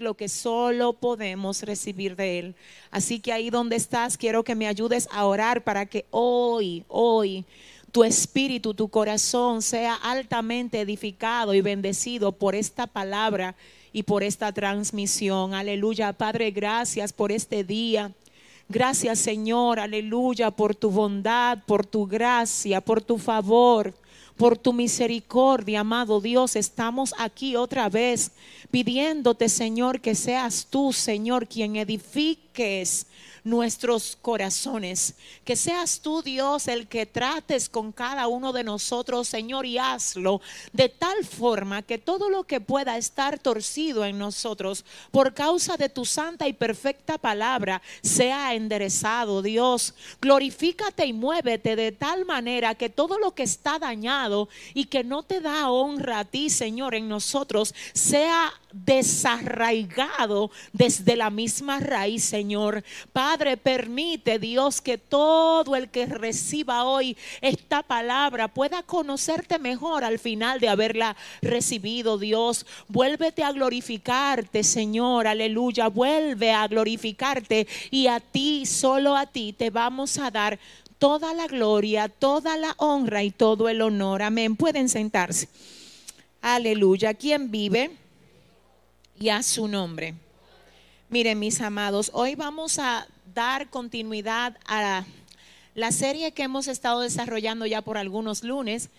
lo que solo podemos recibir de Él. Así que ahí donde estás, quiero que me ayudes a orar para que hoy, hoy, tu espíritu, tu corazón sea altamente edificado y bendecido por esta palabra y por esta transmisión. Aleluya, Padre, gracias por este día. Gracias, Señor, aleluya, por tu bondad, por tu gracia, por tu favor por tu misericordia, amado Dios, estamos aquí otra vez pidiéndote, Señor, que seas tú, Señor, quien edifiques nuestros corazones. Que seas tú, Dios, el que trates con cada uno de nosotros, Señor, y hazlo de tal forma que todo lo que pueda estar torcido en nosotros por causa de tu santa y perfecta palabra sea enderezado, Dios. Glorifícate y muévete de tal manera que todo lo que está dañado y que no te da honra a ti, Señor, en nosotros, sea desarraigado desde la misma raíz, Señor. Padre, permite, Dios, que todo el que reciba hoy esta palabra pueda conocerte mejor al final de haberla recibido, Dios. Vuélvete a glorificarte, Señor, aleluya. Vuelve a glorificarte y a ti, solo a ti, te vamos a dar toda la gloria, toda la honra y todo el honor. Amén. Pueden sentarse. Aleluya. ¿Quién vive? y a su nombre. Miren, mis amados, hoy vamos a dar continuidad a la serie que hemos estado desarrollando ya por algunos lunes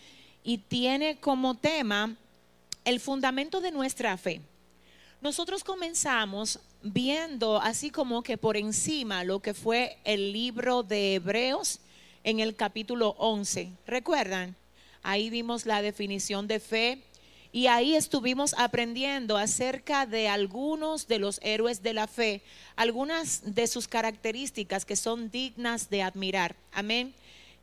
y tiene como tema el fundamento de nuestra fe. Nosotros comenzamos viendo así como que por encima lo que fue el libro de Hebreos en el capítulo 11. ¿Recuerdan? Ahí vimos la definición de fe, y ahí estuvimos aprendiendo acerca de algunos de los héroes de la fe, algunas de sus características que son dignas de admirar. Amén.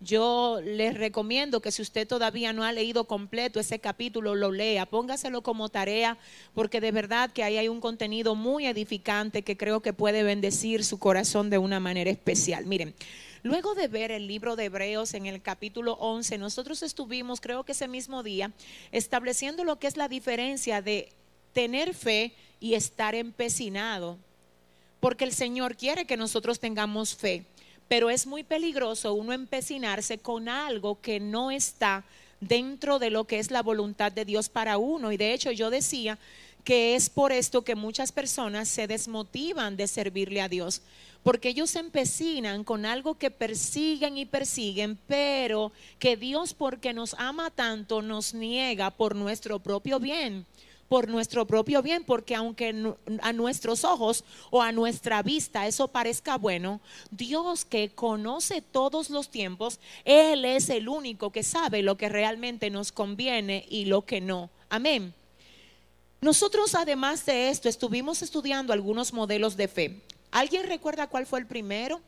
Yo les recomiendo que si usted todavía no ha leído completo ese capítulo, lo lea, póngaselo como tarea, porque de verdad que ahí hay un contenido muy edificante que creo que puede bendecir su corazón de una manera especial. Miren, Luego de ver el libro de Hebreos en el capítulo 11, nosotros estuvimos, creo que ese mismo día, estableciendo lo que es la diferencia de tener fe y estar empecinado. Porque el Señor quiere que nosotros tengamos fe, pero es muy peligroso uno empecinarse con algo que no está dentro de lo que es la voluntad de Dios para uno. Y de hecho yo decía que es por esto que muchas personas se desmotivan de servirle a Dios porque ellos se empecinan con algo que persiguen y persiguen, pero que Dios porque nos ama tanto nos niega por nuestro propio bien por nuestro propio bien, porque aunque a nuestros ojos o a nuestra vista eso parezca bueno, Dios que conoce todos los tiempos, Él es el único que sabe lo que realmente nos conviene y lo que no. Amén. Nosotros además de esto estuvimos estudiando algunos modelos de fe. ¿Alguien recuerda cuál fue el primero?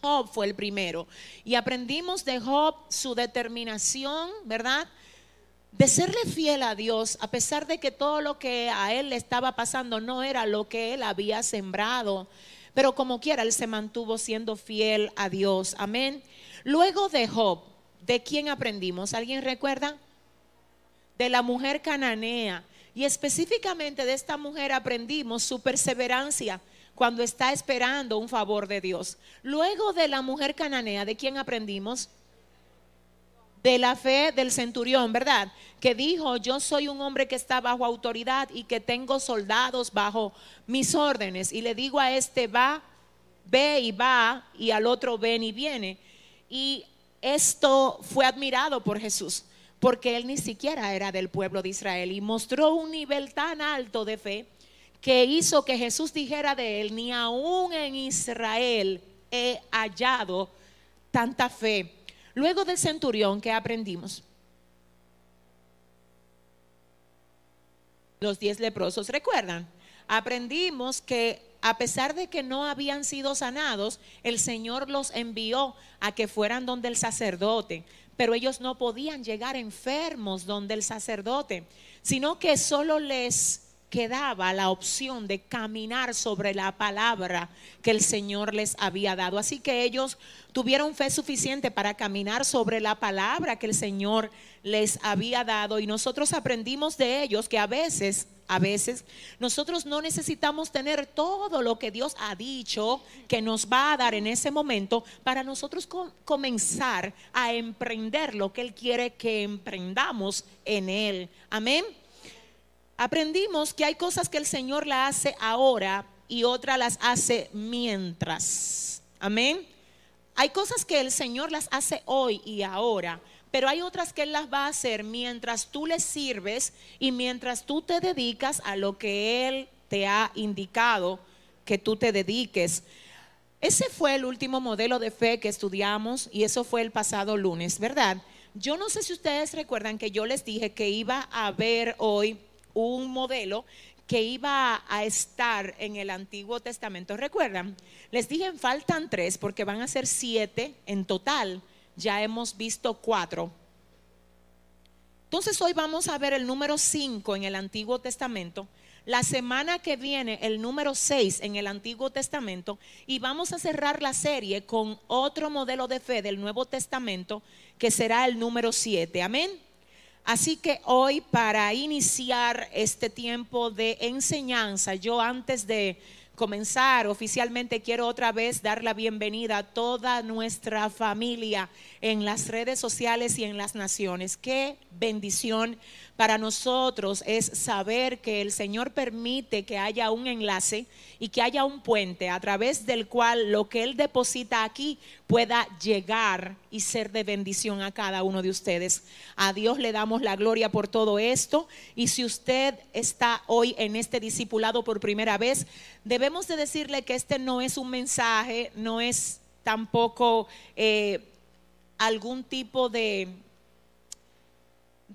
Job fue el primero. Y aprendimos de Job su determinación, ¿verdad? De serle fiel a Dios, a pesar de que todo lo que a él le estaba pasando no era lo que él había sembrado. Pero como quiera, él se mantuvo siendo fiel a Dios. Amén. Luego de Job, ¿de quién aprendimos? ¿Alguien recuerda? De la mujer cananea. Y específicamente de esta mujer aprendimos su perseverancia cuando está esperando un favor de Dios. Luego de la mujer cananea, ¿de quién aprendimos? De la fe del centurión, ¿verdad? Que dijo, yo soy un hombre que está bajo autoridad y que tengo soldados bajo mis órdenes. Y le digo a este, va, ve y va, y al otro ven y viene. Y esto fue admirado por Jesús, porque él ni siquiera era del pueblo de Israel y mostró un nivel tan alto de fe que hizo que Jesús dijera de él, ni aún en Israel he hallado tanta fe. Luego del centurión, ¿qué aprendimos? Los diez leprosos, ¿recuerdan? Aprendimos que a pesar de que no habían sido sanados, el Señor los envió a que fueran donde el sacerdote, pero ellos no podían llegar enfermos donde el sacerdote, sino que solo les quedaba la opción de caminar sobre la palabra que el Señor les había dado. Así que ellos tuvieron fe suficiente para caminar sobre la palabra que el Señor les había dado y nosotros aprendimos de ellos que a veces a veces nosotros no necesitamos tener todo lo que Dios ha dicho que nos va a dar en ese momento para nosotros comenzar a emprender lo que Él quiere que emprendamos en Él. Amén. Aprendimos que hay cosas que el Señor la hace ahora y otras las hace mientras. Amén. Hay cosas que el Señor las hace hoy y ahora, pero hay otras que Él las va a hacer mientras tú le sirves y mientras tú te dedicas a lo que Él te ha indicado que tú te dediques. Ese fue el último modelo de fe que estudiamos y eso fue el pasado lunes, ¿verdad? Yo no sé si ustedes recuerdan que yo les dije que iba a ver hoy un modelo que iba a estar en el Antiguo Testamento. ¿Recuerdan? Les dije, faltan tres porque van a ser siete en total ya hemos visto cuatro. Entonces hoy vamos a ver el número cinco en el Antiguo Testamento. La semana que viene el número seis en el Antiguo Testamento y vamos a cerrar la serie con otro modelo de fe del Nuevo Testamento que será el número siete. Amén. Así que hoy para iniciar este tiempo de enseñanza, yo antes de comenzar oficialmente, quiero otra vez dar la bienvenida a toda nuestra familia en las redes sociales y en las naciones. Qué bendición para nosotros es saber que el Señor permite que haya un enlace y que haya un puente a través del cual lo que Él deposita aquí pueda llegar y ser de bendición a cada uno de ustedes. A Dios le damos la gloria por todo esto y si usted está hoy en este discipulado por primera vez, debemos de decirle que este no es un mensaje, no es tampoco eh, algún tipo de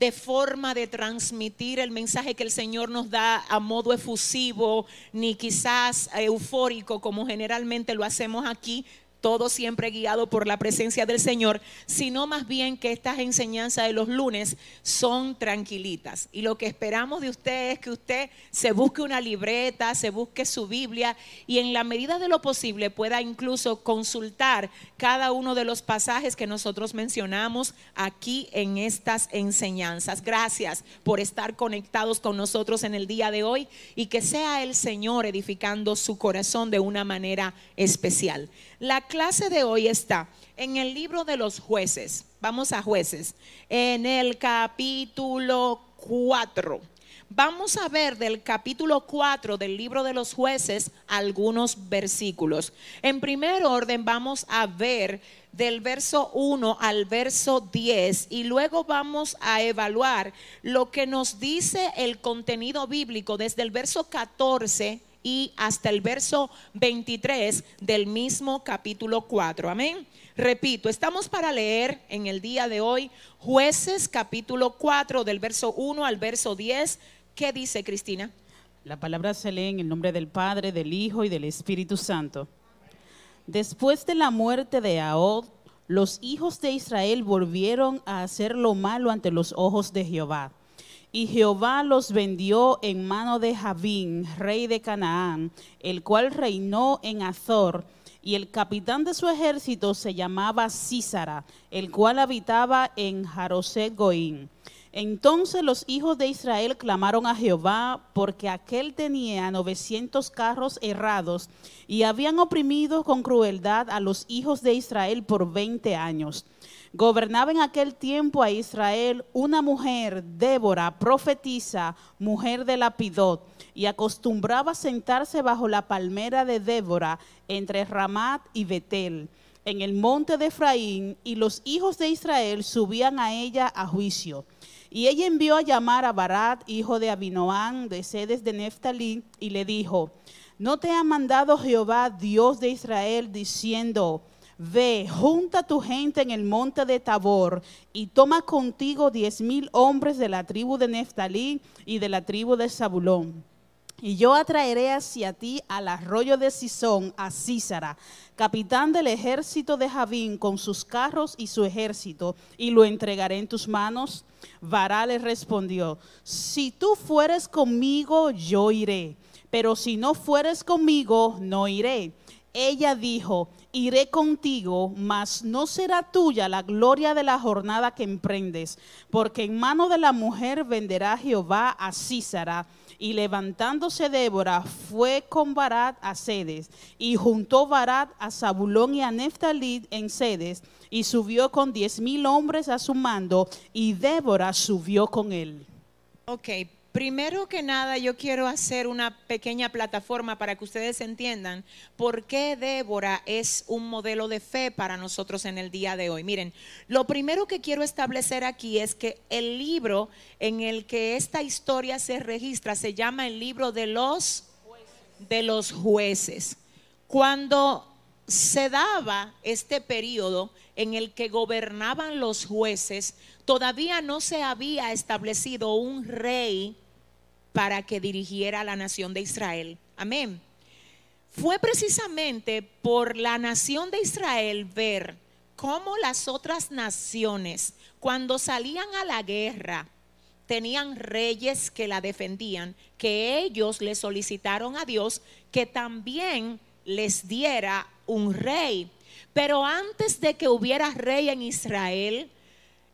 de forma de transmitir el mensaje que el Señor nos da a modo efusivo, ni quizás eufórico como generalmente lo hacemos aquí, todo siempre guiado por la presencia del Señor, sino más bien que estas enseñanzas de los lunes son tranquilitas. Y lo que esperamos de usted es que usted se busque una libreta, se busque su Biblia y en la medida de lo posible pueda incluso consultar cada uno de los pasajes que nosotros mencionamos aquí en estas enseñanzas. Gracias por estar conectados con nosotros en el día de hoy y que sea el Señor edificando su corazón de una manera especial. La clase de hoy está en el libro de los jueces. Vamos a jueces. En el capítulo 4. Vamos a ver del capítulo 4 del libro de los jueces algunos versículos. En primer orden vamos a ver del verso 1 al verso 10 y luego vamos a evaluar lo que nos dice el contenido bíblico desde el verso 14 y hasta el verso 23 del mismo capítulo 4. Amén. Repito, estamos para leer en el día de hoy jueces capítulo 4 del verso 1 al verso 10. ¿Qué dice Cristina? La palabra se lee en el nombre del Padre, del Hijo y del Espíritu Santo. Después de la muerte de Ahod, los hijos de Israel volvieron a hacer lo malo ante los ojos de Jehová y Jehová los vendió en mano de Javín, rey de Canaán, el cual reinó en Azor, y el capitán de su ejército se llamaba Císara, el cual habitaba en Jaroset Goín. Entonces los hijos de Israel clamaron a Jehová porque aquel tenía 900 carros errados y habían oprimido con crueldad a los hijos de Israel por 20 años. Gobernaba en aquel tiempo a Israel una mujer, Débora, profetisa, mujer de Lapidot, y acostumbraba sentarse bajo la palmera de Débora entre Ramat y Betel, en el monte de Efraín, y los hijos de Israel subían a ella a juicio. Y ella envió a llamar a Barat, hijo de Abinoán, de sedes de Neftalí, y le dijo, ¿no te ha mandado Jehová, Dios de Israel, diciendo, Ve, junta tu gente en el monte de Tabor y toma contigo diez mil hombres de la tribu de Neftalí y de la tribu de Zabulón. Y yo atraeré hacia ti al arroyo de Sisón, a Císara, capitán del ejército de Javín, con sus carros y su ejército, y lo entregaré en tus manos. Vará le respondió, si tú fueres conmigo, yo iré, pero si no fueres conmigo, no iré. Ella dijo, iré contigo, mas no será tuya la gloria de la jornada que emprendes, porque en mano de la mujer venderá Jehová a Císara. Y levantándose Débora fue con Barat a Sedes, y juntó Barat a Zabulón y a Neftalí en Sedes, y subió con diez mil hombres a su mando, y Débora subió con él. Ok, primero que nada yo quiero hacer una pequeña plataforma para que ustedes entiendan por qué Débora es un modelo de fe para nosotros en el día de hoy. Miren, lo primero que quiero establecer aquí es que el libro en el que esta historia se registra se llama el libro de los de los jueces. Cuando se daba este periodo en el que gobernaban los jueces, todavía no se había establecido un rey para que dirigiera a la nación de Israel. Amén. Fue precisamente por la nación de Israel ver cómo las otras naciones, cuando salían a la guerra, tenían reyes que la defendían, que ellos le solicitaron a Dios que también les diera un rey. Pero antes de que hubiera rey en Israel,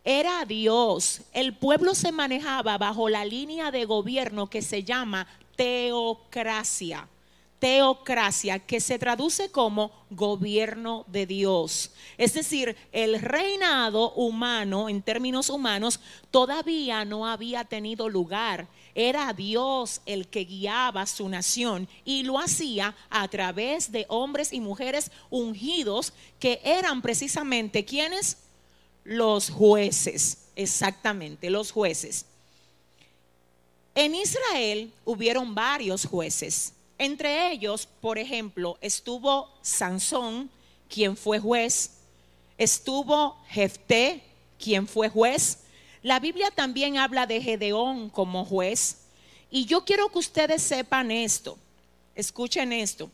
era Dios. El pueblo se manejaba bajo la línea de gobierno que se llama teocracia. Teocracia, que se traduce como gobierno de Dios. Es decir, el reinado humano, en términos humanos, todavía no había tenido lugar. Era Dios el que guiaba su nación y lo hacía a través de hombres y mujeres ungidos que eran precisamente quienes los jueces, exactamente, los jueces. En Israel hubieron varios jueces. Entre ellos, por ejemplo, estuvo Sansón, quien fue juez. Estuvo Jefté, quien fue juez. La Biblia también habla de Gedeón como juez. Y yo quiero que ustedes sepan esto. Escuchen esto.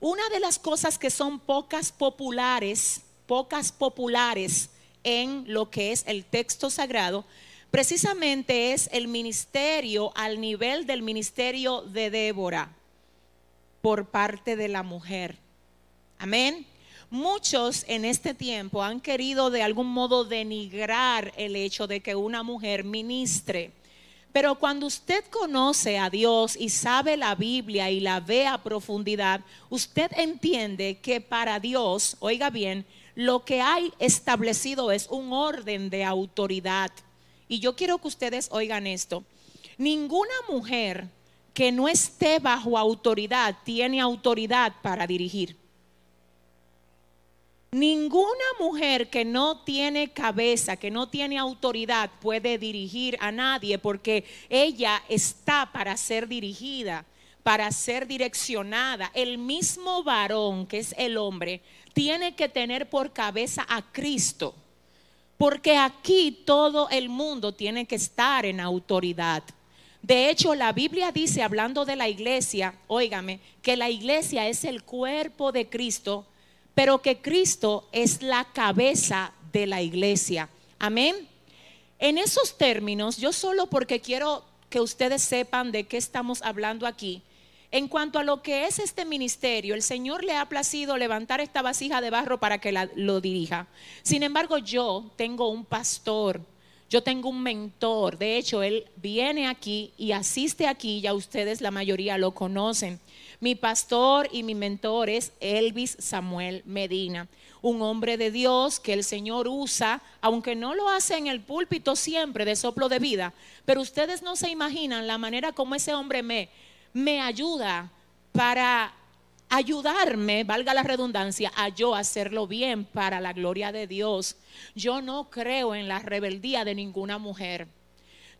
Una de las cosas que son pocas populares, pocas populares en lo que es el texto sagrado, precisamente es el ministerio al nivel del ministerio de Débora por parte de la mujer. Amén. Muchos en este tiempo han querido de algún modo denigrar el hecho de que una mujer ministre. Pero cuando usted conoce a Dios y sabe la Biblia y la ve a profundidad, usted entiende que para Dios, oiga bien, lo que hay establecido es un orden de autoridad. Y yo quiero que ustedes oigan esto. Ninguna mujer que no esté bajo autoridad tiene autoridad para dirigir. Ninguna mujer que no tiene cabeza, que no tiene autoridad, puede dirigir a nadie porque ella está para ser dirigida, para ser direccionada. El mismo varón, que es el hombre, tiene que tener por cabeza a Cristo. Porque aquí todo el mundo tiene que estar en autoridad. De hecho, la Biblia dice, hablando de la iglesia, óigame, que la iglesia es el cuerpo de Cristo, pero que Cristo es la cabeza de la iglesia. Amén. En esos términos, yo solo porque quiero que ustedes sepan de qué estamos hablando aquí, en cuanto a lo que es este ministerio, el Señor le ha placido levantar esta vasija de barro para que lo dirija. Sin embargo, yo tengo un pastor, yo tengo un mentor. De hecho, él viene aquí y asiste aquí, ya ustedes la mayoría lo conocen. Mi pastor y mi mentor es Elvis Samuel Medina, un hombre de Dios que el Señor usa, aunque no lo hace en el púlpito siempre de soplo de vida, pero ustedes no se imaginan la manera como ese hombre me me ayuda para ayudarme, valga la redundancia, a yo hacerlo bien para la gloria de Dios. Yo no creo en la rebeldía de ninguna mujer.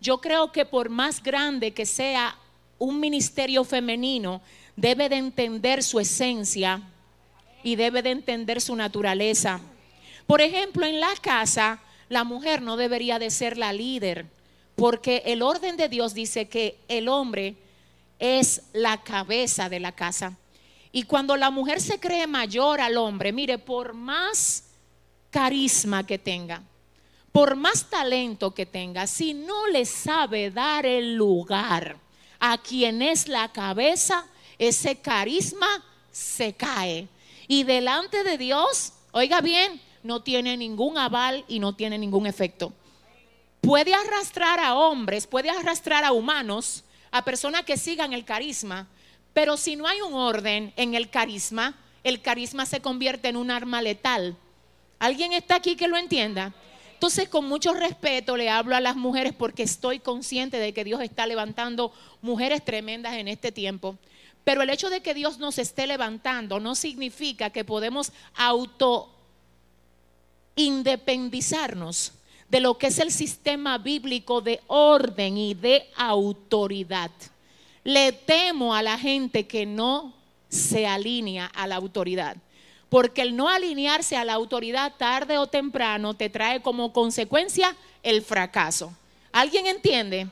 Yo creo que por más grande que sea un ministerio femenino, debe de entender su esencia y debe de entender su naturaleza. Por ejemplo, en la casa, la mujer no debería de ser la líder, porque el orden de Dios dice que el hombre es la cabeza de la casa. Y cuando la mujer se cree mayor al hombre, mire, por más carisma que tenga, por más talento que tenga, si no le sabe dar el lugar a quien es la cabeza, ese carisma se cae. Y delante de Dios, oiga bien, no tiene ningún aval y no tiene ningún efecto. Puede arrastrar a hombres, puede arrastrar a humanos, a personas que sigan el carisma, pero si no hay un orden en el carisma, el carisma se convierte en un arma letal. ¿Alguien está aquí que lo entienda? Entonces, con mucho respeto le hablo a las mujeres porque estoy consciente de que Dios está levantando mujeres tremendas en este tiempo. Pero el hecho de que Dios nos esté levantando no significa que podemos auto independizarnos de lo que es el sistema bíblico de orden y de autoridad. Le temo a la gente que no se alinea a la autoridad. Porque el no alinearse a la autoridad tarde o temprano te trae como consecuencia el fracaso. ¿Alguien entiende?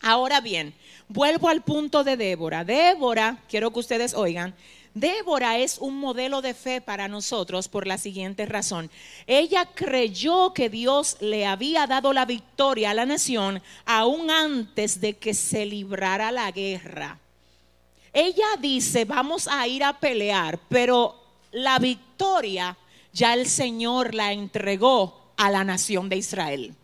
Ahora bien, vuelvo al punto de Débora. Débora, quiero que ustedes oigan, Débora es un modelo de fe para nosotros por la siguiente razón. Ella creyó que Dios le había dado la victoria a la nación aún antes de que se librara la guerra. Ella dice, vamos a ir a pelear, pero la victoria ya el Señor la entregó a la nación de Israel.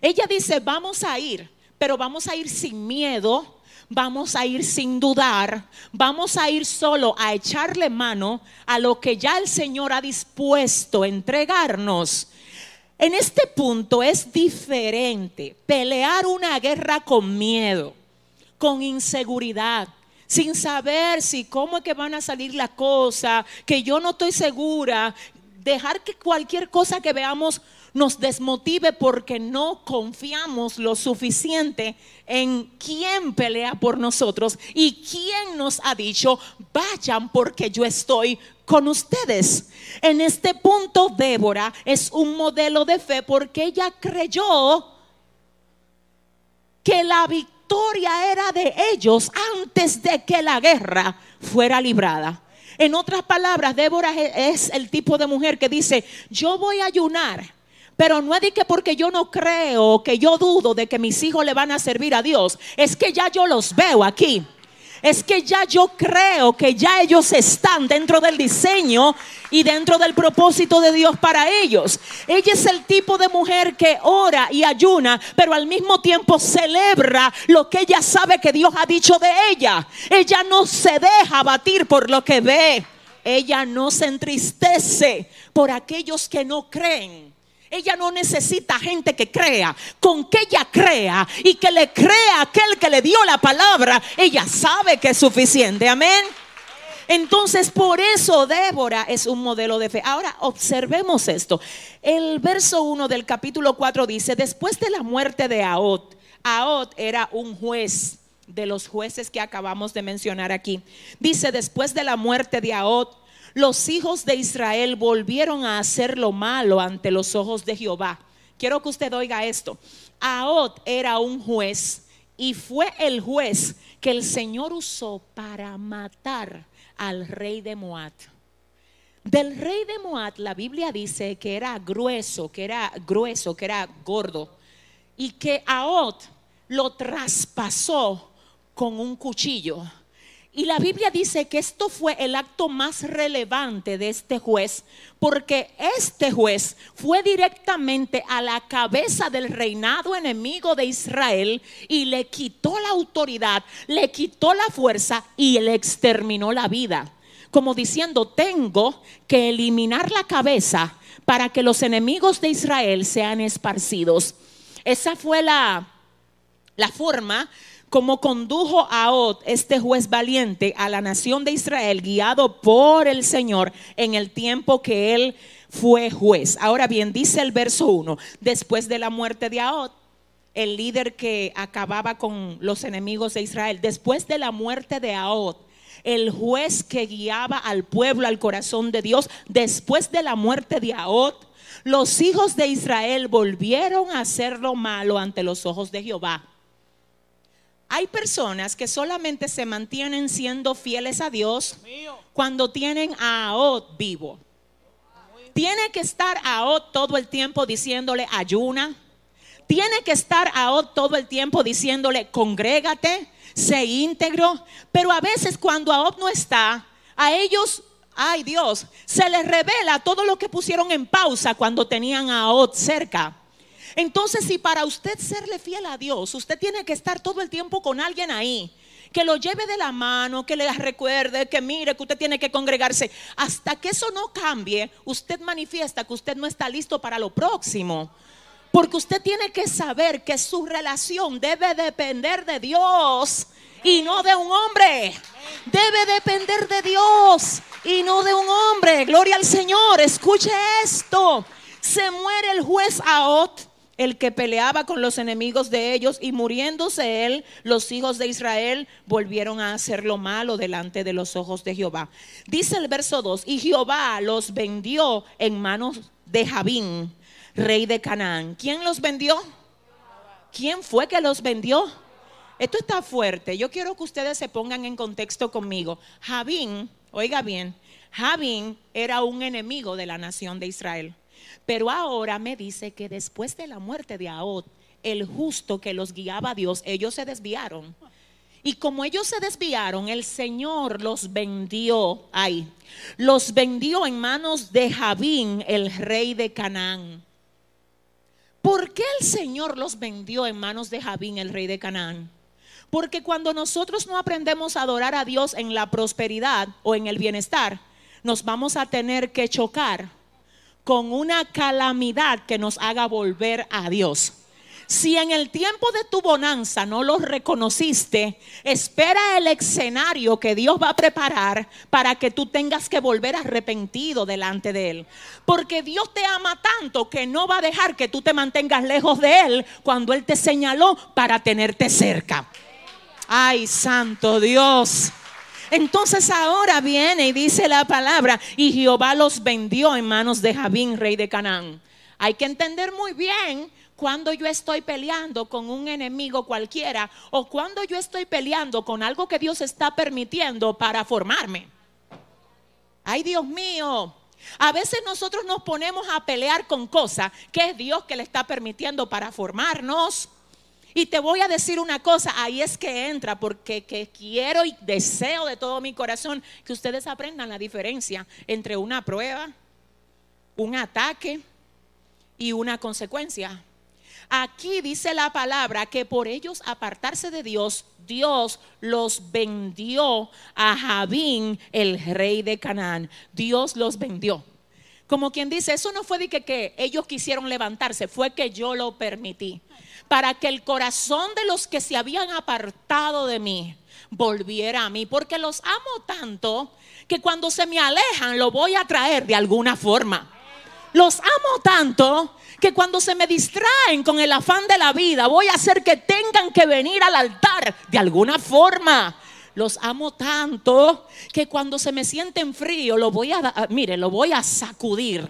Ella dice, vamos a ir, pero vamos a ir sin miedo, vamos a ir sin dudar, vamos a ir solo a echarle mano a lo que ya el Señor ha dispuesto a entregarnos. En este punto es diferente pelear una guerra con miedo, con inseguridad, sin saber si cómo es que van a salir las cosas, que yo no estoy segura, dejar que cualquier cosa que veamos nos desmotive porque no confiamos lo suficiente en quién pelea por nosotros y quién nos ha dicho, vayan porque yo estoy con ustedes. En este punto, Débora es un modelo de fe porque ella creyó que la victoria era de ellos antes de que la guerra fuera librada. En otras palabras, Débora es el tipo de mujer que dice, yo voy a ayunar pero no es de que porque yo no creo, que yo dudo de que mis hijos le van a servir a Dios. Es que ya yo los veo aquí. Es que ya yo creo que ya ellos están dentro del diseño y dentro del propósito de Dios para ellos. Ella es el tipo de mujer que ora y ayuna, pero al mismo tiempo celebra lo que ella sabe que Dios ha dicho de ella. Ella no se deja batir por lo que ve. Ella no se entristece por aquellos que no creen. Ella no necesita gente que crea. Con que ella crea y que le crea aquel que le dio la palabra, ella sabe que es suficiente. Amén. Entonces, por eso Débora es un modelo de fe. Ahora, observemos esto. El verso 1 del capítulo 4 dice, después de la muerte de Aot, Aot era un juez de los jueces que acabamos de mencionar aquí. Dice, después de la muerte de Aot, los hijos de Israel volvieron a hacer lo malo ante los ojos de Jehová. Quiero que usted oiga esto. Aot era un juez y fue el juez que el Señor usó para matar al rey de Moab. Del rey de Moab la Biblia dice que era grueso, que era grueso, que era gordo y que Aot lo traspasó con un cuchillo. Y la Biblia dice que esto fue el acto más relevante de este juez, porque este juez fue directamente a la cabeza del reinado enemigo de Israel y le quitó la autoridad, le quitó la fuerza y le exterminó la vida. Como diciendo, tengo que eliminar la cabeza para que los enemigos de Israel sean esparcidos. Esa fue la, la forma como condujo a Ot, este juez valiente, a la nación de Israel, guiado por el Señor en el tiempo que él fue juez. Ahora bien, dice el verso 1, después de la muerte de Aot, el líder que acababa con los enemigos de Israel, después de la muerte de Aot, el juez que guiaba al pueblo al corazón de Dios, después de la muerte de Aot, los hijos de Israel volvieron a hacer lo malo ante los ojos de Jehová Hay personas que solamente se mantienen siendo fieles a Dios cuando tienen a Od vivo. Tiene que estar a Od todo el tiempo diciéndole ayuna. Tiene que estar a Od todo el tiempo diciéndole congrégate, sé íntegro. Pero a veces cuando a Od no está, a ellos, ay Dios, se les revela todo lo que pusieron en pausa cuando tenían a Od cerca. Entonces, si para usted serle fiel a Dios, usted tiene que estar todo el tiempo con alguien ahí, que lo lleve de la mano, que le recuerde, que mire que usted tiene que congregarse. Hasta que eso no cambie, usted manifiesta que usted no está listo para lo próximo. Porque usted tiene que saber que su relación debe depender de Dios y no de un hombre. Debe depender de Dios y no de un hombre. Gloria al Señor. Escuche esto. Se muere el juez Aot el que peleaba con los enemigos de ellos, y muriéndose él, los hijos de Israel volvieron a hacer lo malo delante de los ojos de Jehová. Dice el verso 2, y Jehová los vendió en manos de Jabín, rey de Canaán. ¿Quién los vendió? ¿Quién fue que los vendió? Esto está fuerte. Yo quiero que ustedes se pongan en contexto conmigo. Jabín, oiga bien, Jabín era un enemigo de la nación de Israel. Pero ahora me dice que después de la muerte de Ahod, el justo que los guiaba a Dios, ellos se desviaron. Y como ellos se desviaron, el Señor los vendió ahí. Los vendió en manos de Jabín, el rey de Canaán. ¿Por qué el Señor los vendió en manos de Jabín, el rey de Canaán? Porque cuando nosotros no aprendemos a adorar a Dios en la prosperidad o en el bienestar, nos vamos a tener que chocar con una calamidad que nos haga volver a Dios. Si en el tiempo de tu bonanza no lo reconociste, espera el escenario que Dios va a preparar para que tú tengas que volver arrepentido delante de Él. Porque Dios te ama tanto que no va a dejar que tú te mantengas lejos de Él cuando Él te señaló para tenerte cerca. Ay, santo Dios. Entonces ahora viene y dice la palabra, y Jehová los vendió en manos de Jabín, rey de Canaán. Hay que entender muy bien cuando yo estoy peleando con un enemigo cualquiera o cuando yo estoy peleando con algo que Dios está permitiendo para formarme. Ay, Dios mío. A veces nosotros nos ponemos a pelear con cosas que es Dios que le está permitiendo para formarnos. Y te voy a decir una cosa, ahí es que entra, porque quiero y deseo de todo mi corazón que ustedes aprendan la diferencia entre una prueba, un ataque y una consecuencia. Aquí dice la palabra que por ellos apartarse de Dios, Dios los vendió a Jabín, el rey de Canaán. Dios los vendió. Como quien dice, eso no fue de que, que ellos quisieron levantarse, fue que yo lo permití para que el corazón de los que se habían apartado de mí volviera a mí, porque los amo tanto que cuando se me alejan lo voy a traer de alguna forma. Los amo tanto que cuando se me distraen con el afán de la vida, voy a hacer que tengan que venir al altar de alguna forma. Los amo tanto que cuando se me sienten frío, lo voy a, mire, lo voy a sacudir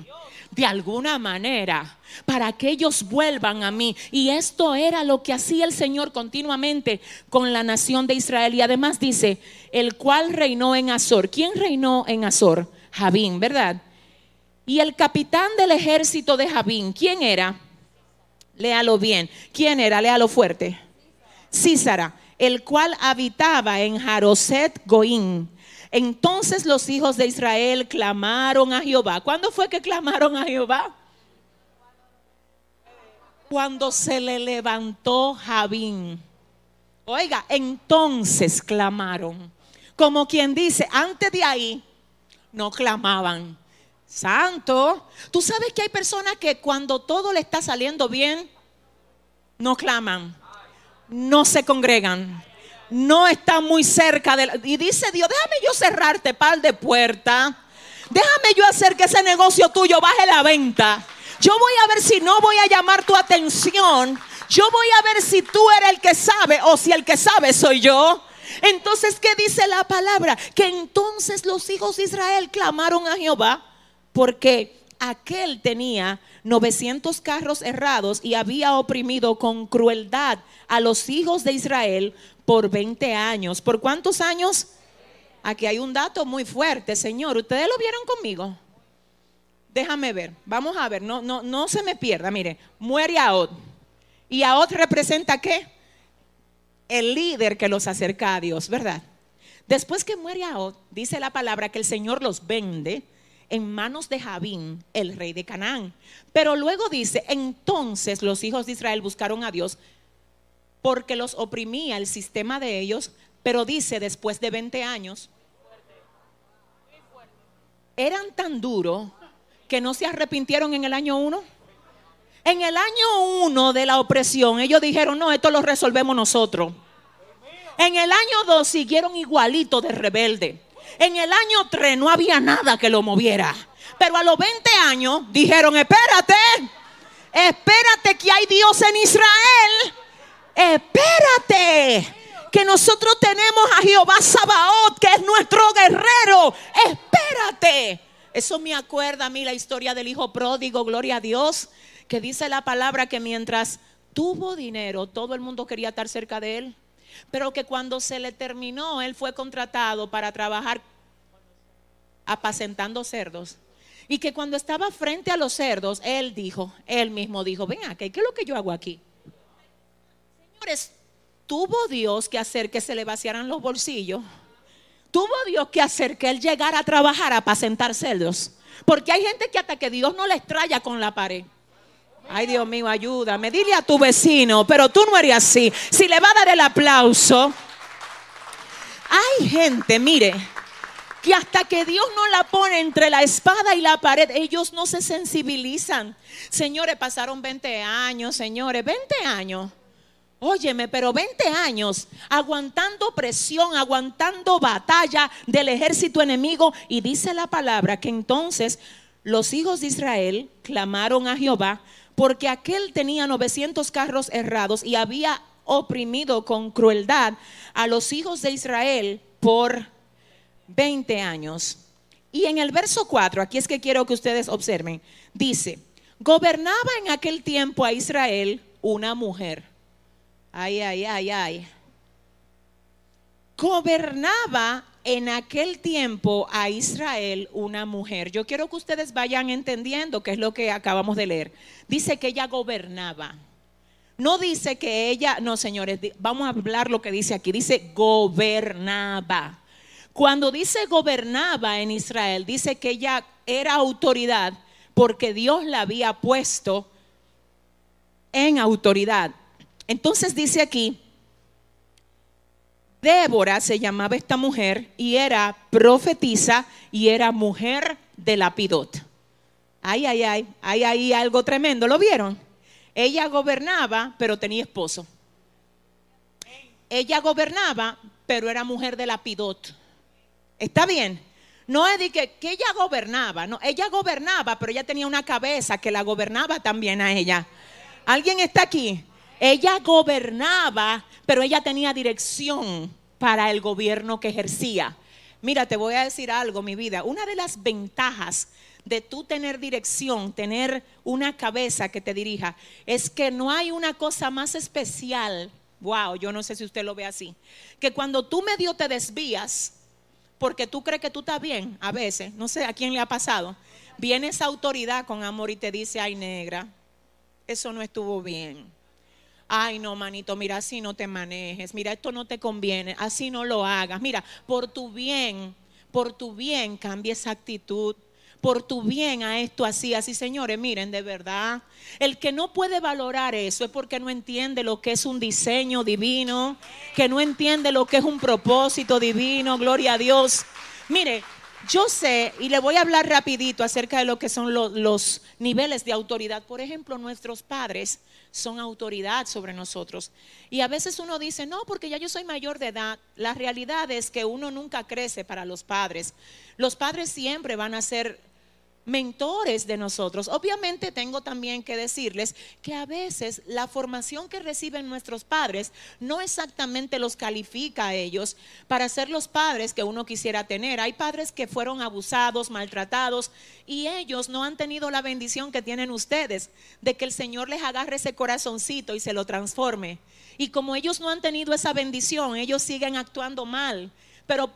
de alguna manera para que ellos vuelvan a mí. Y esto era lo que hacía el Señor continuamente con la nación de Israel. Y además dice, el cual reinó en Azor. ¿Quién reinó en Azor? Jabín, ¿verdad? Y el capitán del ejército de Jabín, ¿quién era? Léalo bien. ¿Quién era? Léalo fuerte. Císara, el cual habitaba en Jaroset Goín entonces los hijos de Israel clamaron a Jehová. ¿Cuándo fue que clamaron a Jehová? Cuando se le levantó Jabín. Oiga, entonces clamaron. Como quien dice, antes de ahí no clamaban. Santo, tú sabes que hay personas que cuando todo le está saliendo bien, no claman, no se congregan, no está muy cerca de y dice Dios, déjame yo cerrarte par de puertas. Déjame yo hacer que ese negocio tuyo baje la venta. Yo voy a ver si no voy a llamar tu atención. Yo voy a ver si tú eres el que sabe o si el que sabe soy yo. Entonces, ¿qué dice la palabra? Que entonces los hijos de Israel clamaron a Jehová porque aquel tenía 900 carros errados y había oprimido con crueldad a los hijos de Israel por 20 años. ¿Por cuántos años? Aquí hay un dato muy fuerte, Señor. ¿Ustedes lo vieron conmigo? Déjame ver, vamos a ver, no, no, no se me pierda. Mire, muere Aod. ¿Y Aod representa qué? El líder que los acerca a Dios, ¿verdad? Después que muere Aod, dice la palabra que el Señor los vende en manos de Javín, el rey de Canaán. Pero luego dice, entonces los hijos de Israel buscaron a Dios porque los oprimía el sistema de ellos, pero dice, después de 20 años, eran tan duros que no se arrepintieron en el año 1. En el año 1 de la opresión, ellos dijeron, no, esto lo resolvemos nosotros. En el año 2 siguieron igualito de rebelde. En el año 3 no había nada que lo moviera. Pero a los 20 años dijeron, espérate, espérate que hay Dios en Israel. Espérate, que nosotros tenemos a Jehová Sabaoth, que es nuestro guerrero. Espérate. Eso me acuerda a mí la historia del hijo pródigo, gloria a Dios, que dice la palabra que mientras tuvo dinero, todo el mundo quería estar cerca de él pero que cuando se le terminó, él fue contratado para trabajar apacentando cerdos. Y que cuando estaba frente a los cerdos, él dijo, él mismo dijo, ven acá, ¿qué es lo que yo hago aquí? Tuvo Dios que hacer que se le vaciaran los bolsillos. Tuvo Dios que hacer que él llegara a trabajar a apacentar cerdos. Porque hay gente que hasta que Dios no les traya con la pared. Ay, Dios mío, ayúdame. Dile a tu vecino, pero tú no eres así. Si le va a dar el aplauso. Hay gente, mire, que hasta que Dios no la pone entre la espada y la pared, ellos no se sensibilizan. Señores, pasaron 20 años, señores, 20 años. Óyeme, pero 20 años aguantando presión, aguantando batalla del ejército enemigo. Y dice la palabra que entonces los hijos de Israel clamaron a Jehová porque aquel tenía 900 carros errados y había oprimido con crueldad a los hijos de Israel por 20 años. Y en el verso 4, aquí es que quiero que ustedes observen, dice, gobernaba en aquel tiempo a Israel una mujer. Ay, ay, ay, ay. Gobernaba en aquel tiempo a Israel una mujer. Yo quiero que ustedes vayan entendiendo qué es lo que acabamos de leer. Dice que ella gobernaba. No dice que ella, no señores, vamos a hablar lo que dice aquí. Dice gobernaba. Cuando dice gobernaba en Israel, dice que ella era autoridad porque Dios la había puesto en autoridad. Entonces dice aquí, Débora se llamaba esta mujer y era profetisa y era mujer de Lapidot. Ay, ay, ay, hay ahí algo tremendo, ¿lo vieron? Ella gobernaba, pero tenía esposo. Ella gobernaba, pero era mujer de Lapidot. ¿Está bien? No es de que, que, ella gobernaba, no, ella gobernaba, pero ella tenía una cabeza que la gobernaba también a ella. ¿Alguien está aquí? Ella gobernaba, pero ella tenía dirección para el gobierno que ejercía. Mira, te voy a decir algo, mi vida. Una de las ventajas de tú tener dirección, tener una cabeza que te dirija, es que no hay una cosa más especial. Wow, yo no sé si usted lo ve así. Que cuando tú medio te desvías, porque tú crees que tú estás bien, a veces, no sé a quién le ha pasado, viene esa autoridad con amor y te dice, ay negra, eso no estuvo bien ay no, manito, mira, así no te manejes, mira, esto no te conviene, así no lo hagas, mira, por tu bien, por tu bien cambia esa actitud. Por tu bien a esto así, así, señores, miren, de verdad, el que no puede valorar eso es porque no entiende lo que es un diseño divino, que no entiende lo que es un propósito divino, gloria a Dios. Mire, yo sé, y le voy a hablar rapidito acerca de lo que son los, niveles de autoridad. Por ejemplo, nuestros padres son autoridad sobre nosotros. Y a veces uno dice, no, porque ya yo soy mayor de edad. La realidad es que uno nunca crece para los padres. Los padres siempre van a ser mentores de nosotros. Obviamente tengo también que decirles que a veces la formación que reciben nuestros padres no exactamente los califica a ellos para ser los padres que uno quisiera tener. Hay padres que fueron abusados, maltratados y ellos no han tenido la bendición que tienen ustedes de que el Señor les agarre ese corazoncito y se lo transforme. Y como ellos no han tenido esa bendición, ellos siguen actuando mal. Pero,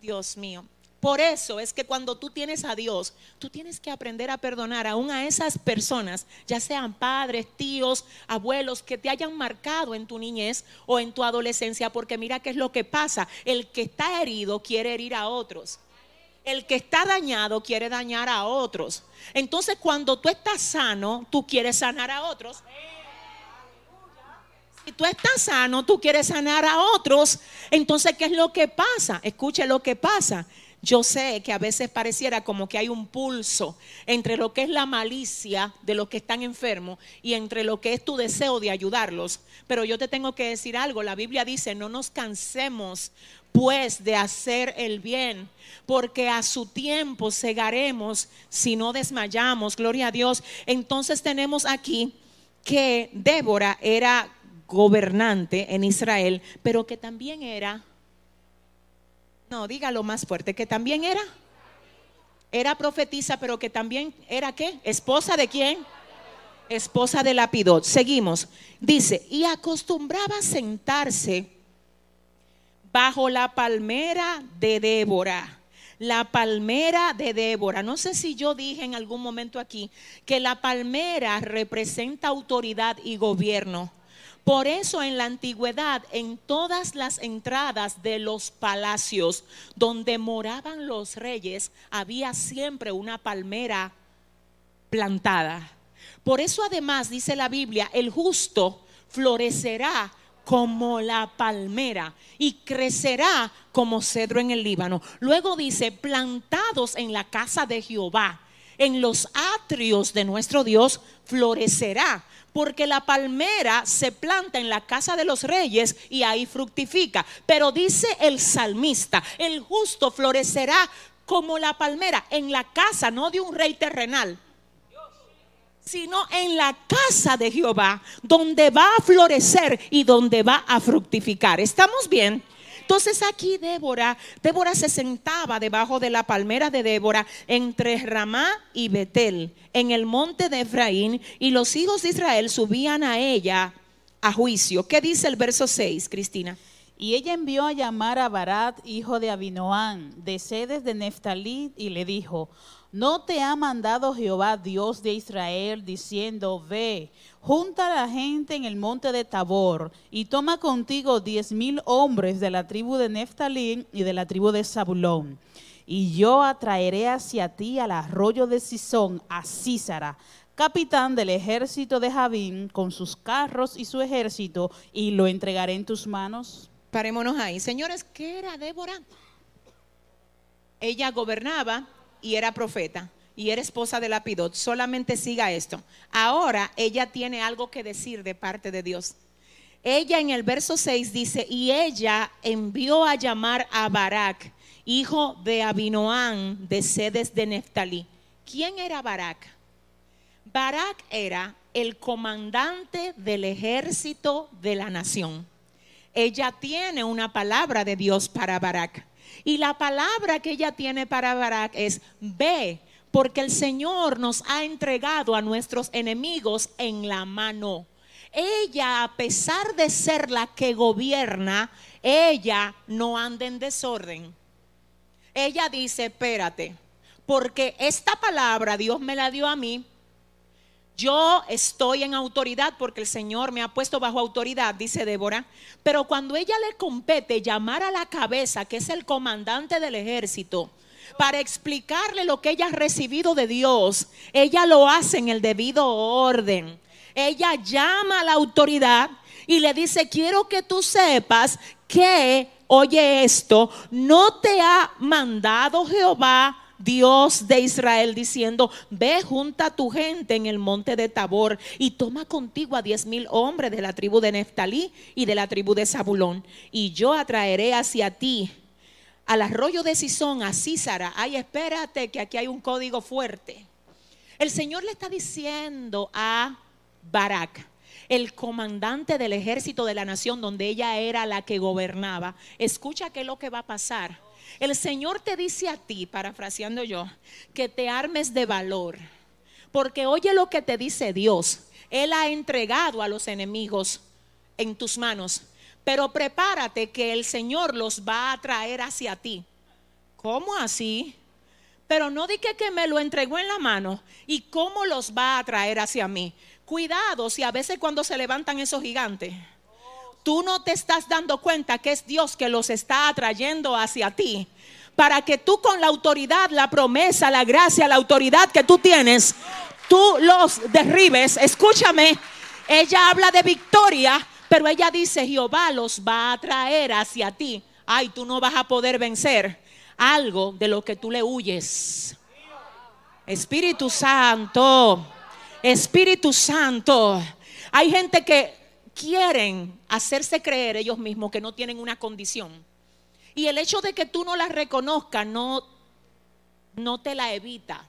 Dios mío, por eso es que cuando tú tienes a Dios, tú tienes que aprender a perdonar aún a esas personas, ya sean padres, tíos, abuelos, que te hayan marcado en tu niñez o en tu adolescencia, porque mira qué es lo que pasa. El que está herido quiere herir a otros. El que está dañado quiere dañar a otros. Entonces cuando tú estás sano, tú quieres sanar a otros. Si tú estás sano, tú quieres sanar a otros. Entonces, ¿qué es lo que pasa? Escuche lo que pasa yo sé que a veces pareciera como que hay un pulso entre lo que es la malicia de los que están enfermos y entre lo que es tu deseo de ayudarlos. Pero yo te tengo que decir algo, la Biblia dice, no nos cansemos pues de hacer el bien, porque a su tiempo cegaremos si no desmayamos, gloria a Dios. Entonces tenemos aquí que Débora era gobernante en Israel, pero que también era no, dígalo más fuerte, que también era. Era profetisa, pero que también era qué? Esposa de quién? Esposa de Lapidot. Seguimos. Dice, y acostumbraba sentarse bajo la palmera de Débora. La palmera de Débora. No sé si yo dije en algún momento aquí que la palmera representa autoridad y gobierno. Por eso en la antigüedad, en todas las entradas de los palacios donde moraban los reyes, había siempre una palmera plantada. Por eso además dice la Biblia, el justo florecerá como la palmera y crecerá como cedro en el Líbano. Luego dice, plantados en la casa de Jehová, en los atrios de nuestro Dios, florecerá porque la palmera se planta en la casa de los reyes y ahí fructifica. Pero dice el salmista, el justo florecerá como la palmera en la casa, no de un rey terrenal, sino en la casa de Jehová, donde va a florecer y donde va a fructificar. ¿Estamos bien? Entonces aquí Débora, Débora se sentaba debajo de la palmera de Débora entre Ramá y Betel, en el monte de Efraín, y los hijos de Israel subían a ella a juicio. ¿Qué dice el verso 6, Cristina? Y ella envió a llamar a Barat, hijo de Abinoán, de sedes de Neftalí, y le dijo, ¿no te ha mandado Jehová Dios de Israel diciendo, ve, junta a la gente en el monte de Tabor y toma contigo diez mil hombres de la tribu de Neftalí y de la tribu de Zabulón? Y yo atraeré hacia ti al arroyo de Sison a Císara, capitán del ejército de Javín, con sus carros y su ejército, y lo entregaré en tus manos. Parémonos ahí. Señores, ¿qué era Débora? Ella gobernaba y era profeta y era esposa de Lapidot. Solamente siga esto. Ahora ella tiene algo que decir de parte de Dios. Ella en el verso 6 dice, y ella envió a llamar a Barak, hijo de Abinoán, de sedes de Neftalí. ¿Quién era Barak? Barak era el comandante del ejército de la nación ella tiene una palabra de Dios para Barak. Y la palabra que ella tiene para Barak es, ve, porque el Señor nos ha entregado a nuestros enemigos en la mano. Ella, a pesar de ser la que gobierna, ella no anda en desorden. Ella dice, espérate, porque esta palabra Dios me la dio a mí yo estoy en autoridad porque el Señor me ha puesto bajo autoridad, dice Débora. Pero cuando ella le compete llamar a la cabeza, que es el comandante del ejército, para explicarle lo que ella ha recibido de Dios, ella lo hace en el debido orden. Ella llama a la autoridad y le dice, quiero que tú sepas que, oye esto, no te ha mandado Jehová Dios de Israel diciendo, ve junta tu gente en el monte de Tabor y toma contigo a diez mil hombres de la tribu de Neftalí y de la tribu de Zabulón. Y yo atraeré hacia ti al arroyo de Sison, a Císara. Ay, espérate, que aquí hay un código fuerte. El Señor le está diciendo a Barak, el comandante del ejército de la nación donde ella era la que gobernaba, escucha qué es lo que va a pasar. El Señor te dice a ti, parafraseando yo, que te armes de valor, porque oye lo que te dice Dios. Él ha entregado a los enemigos en tus manos, pero prepárate que el Señor los va a traer hacia ti. ¿Cómo así? Pero no di que me lo entregó en la mano y cómo los va a traer hacia mí. Cuidado si a veces cuando se levantan esos gigantes, tú no te estás dando cuenta que es Dios que los está atrayendo hacia ti. Para que tú con la autoridad, la promesa, la gracia, la autoridad que tú tienes, tú los derribes. Escúchame, ella habla de victoria, pero ella dice, Jehová los va a traer hacia ti. Ay, tú no vas a poder vencer algo de lo que tú le huyes. Espíritu Santo. Espíritu Santo. Hay gente que quieren hacerse creer ellos mismos que no tienen una condición. Y el hecho de que tú no la reconozcas no, no te la evita.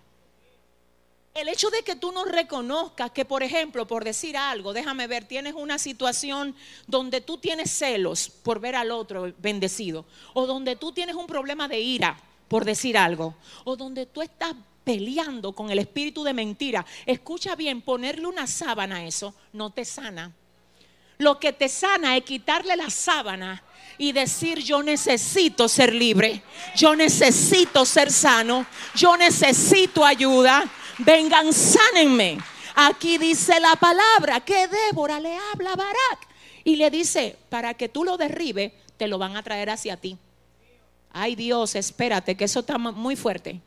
El hecho de que tú no reconozcas que, por ejemplo, por decir algo, déjame ver, tienes una situación donde tú tienes celos por ver al otro bendecido, o donde tú tienes un problema de ira por decir algo, o donde tú estás peleando con el espíritu de mentira, escucha bien, ponerle una sábana a eso no te sana. Lo que te sana es quitarle la sábana y decir yo necesito ser libre, yo necesito ser sano, yo necesito ayuda, vengan, sánenme. Aquí dice la palabra que Débora le habla a Barak y le dice, para que tú lo derribes, te lo van a traer hacia ti. Ay Dios, espérate, que eso está muy fuerte.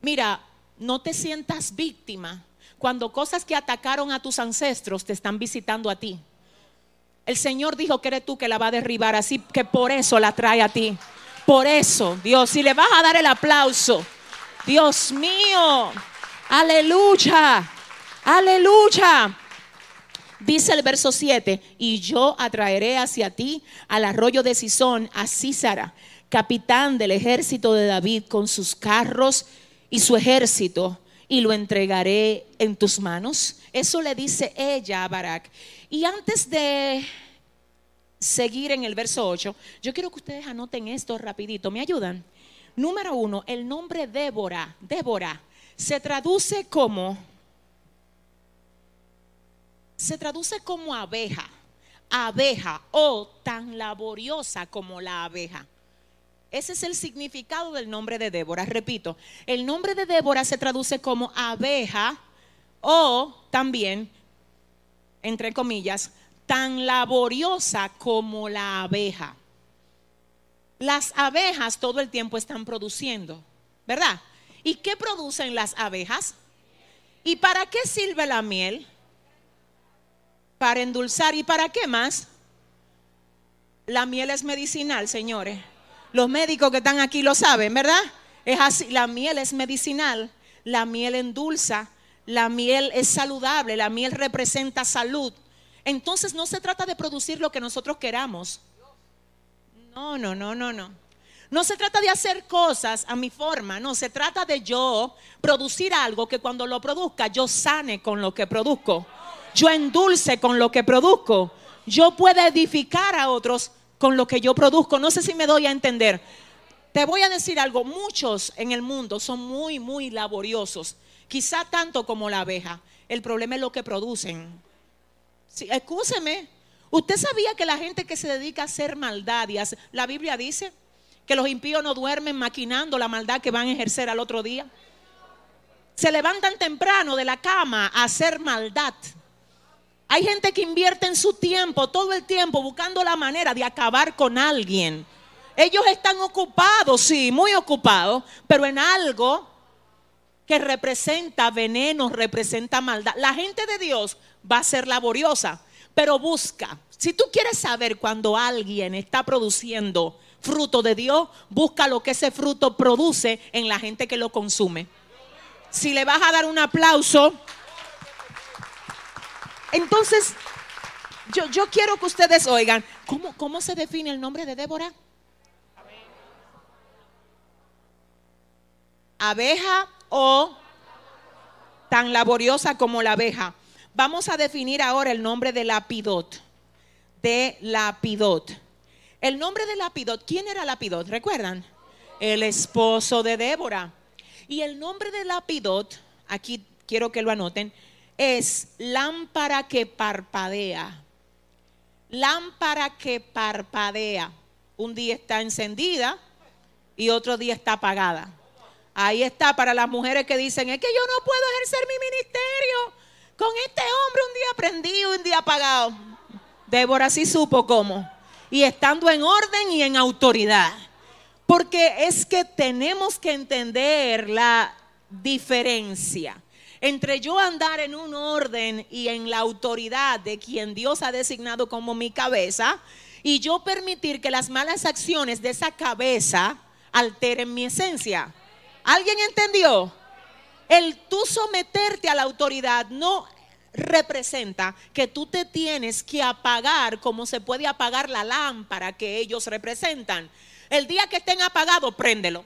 Mira, no te sientas víctima cuando cosas que atacaron a tus ancestros te están visitando a ti. El Señor dijo que eres tú que la va a derribar, así que por eso la trae a ti. Por eso, Dios, si le vas a dar el aplauso, Dios mío, aleluya, aleluya. Dice el verso 7, y yo atraeré hacia ti al arroyo de Sison, a Císara, capitán del ejército de David, con sus carros y su ejército y lo entregaré en tus manos. Eso le dice ella a Barak. Y antes de seguir en el verso 8, yo quiero que ustedes anoten esto rapidito. ¿Me ayudan? Número uno, el nombre Débora, Débora, se traduce como, se traduce como abeja, abeja o tan laboriosa como la abeja. Ese es el significado del nombre de Débora. Repito, el nombre de Débora se traduce como abeja o también, entre comillas, tan laboriosa como la abeja. Las abejas todo el tiempo están produciendo, ¿verdad? ¿Y qué producen las abejas? ¿Y para qué sirve la miel? Para endulzar. ¿Y para qué más? La miel es medicinal, señores. Los médicos que están aquí lo saben, ¿verdad? Es así, la miel es medicinal, la miel endulza, la miel es saludable, la miel representa salud. Entonces no se trata de producir lo que nosotros queramos. No, no, no, no, no. No se trata de hacer cosas a mi forma, no, se trata de yo producir algo que cuando lo produzca yo sane con lo que produzco, yo endulce con lo que produzco, yo pueda edificar a otros con lo que yo produzco. No sé si me doy a entender. Te voy a decir algo, muchos en el mundo son muy, muy laboriosos, quizá tanto como la abeja. El problema es lo que producen. Sí, escúcheme, ¿usted sabía que la gente que se dedica a hacer maldad, y la Biblia dice que los impíos no duermen maquinando la maldad que van a ejercer al otro día? Se levantan temprano de la cama a hacer maldad. Hay gente que invierte en su tiempo, todo el tiempo, buscando la manera de acabar con alguien. Ellos están ocupados, sí, muy ocupados, pero en algo que representa veneno, representa maldad. La gente de Dios va a ser laboriosa, pero busca. Si tú quieres saber cuando alguien está produciendo fruto de Dios, busca lo que ese fruto produce en la gente que lo consume. Si le vas a dar un aplauso, entonces, yo, quiero que ustedes oigan, ¿cómo, ¿cómo se define el nombre de Débora? abeja o tan laboriosa como la abeja. Vamos a definir ahora el nombre de Lapidot. De Lapidot. El nombre de Lapidot, ¿quién era Lapidot? ¿Recuerdan? El esposo de Débora. Y el nombre de Lapidot, aquí quiero que lo anoten, es lámpara que parpadea. Lámpara que parpadea. Un día está encendida y otro día está apagada. Ahí está para las mujeres que dicen, es que yo no puedo ejercer mi ministerio con este hombre un día prendido un día apagado. Débora sí supo cómo. Y estando en orden y en autoridad. Porque es que tenemos que entender la diferencia entre yo andar en un orden y en la autoridad de quien Dios ha designado como mi cabeza y yo permitir que las malas acciones de esa cabeza alteren mi esencia. ¿Alguien entendió? El tú someterte a la autoridad no representa que tú te tienes que apagar como se puede apagar la lámpara que ellos representan. El día que estén apagados, préndelo.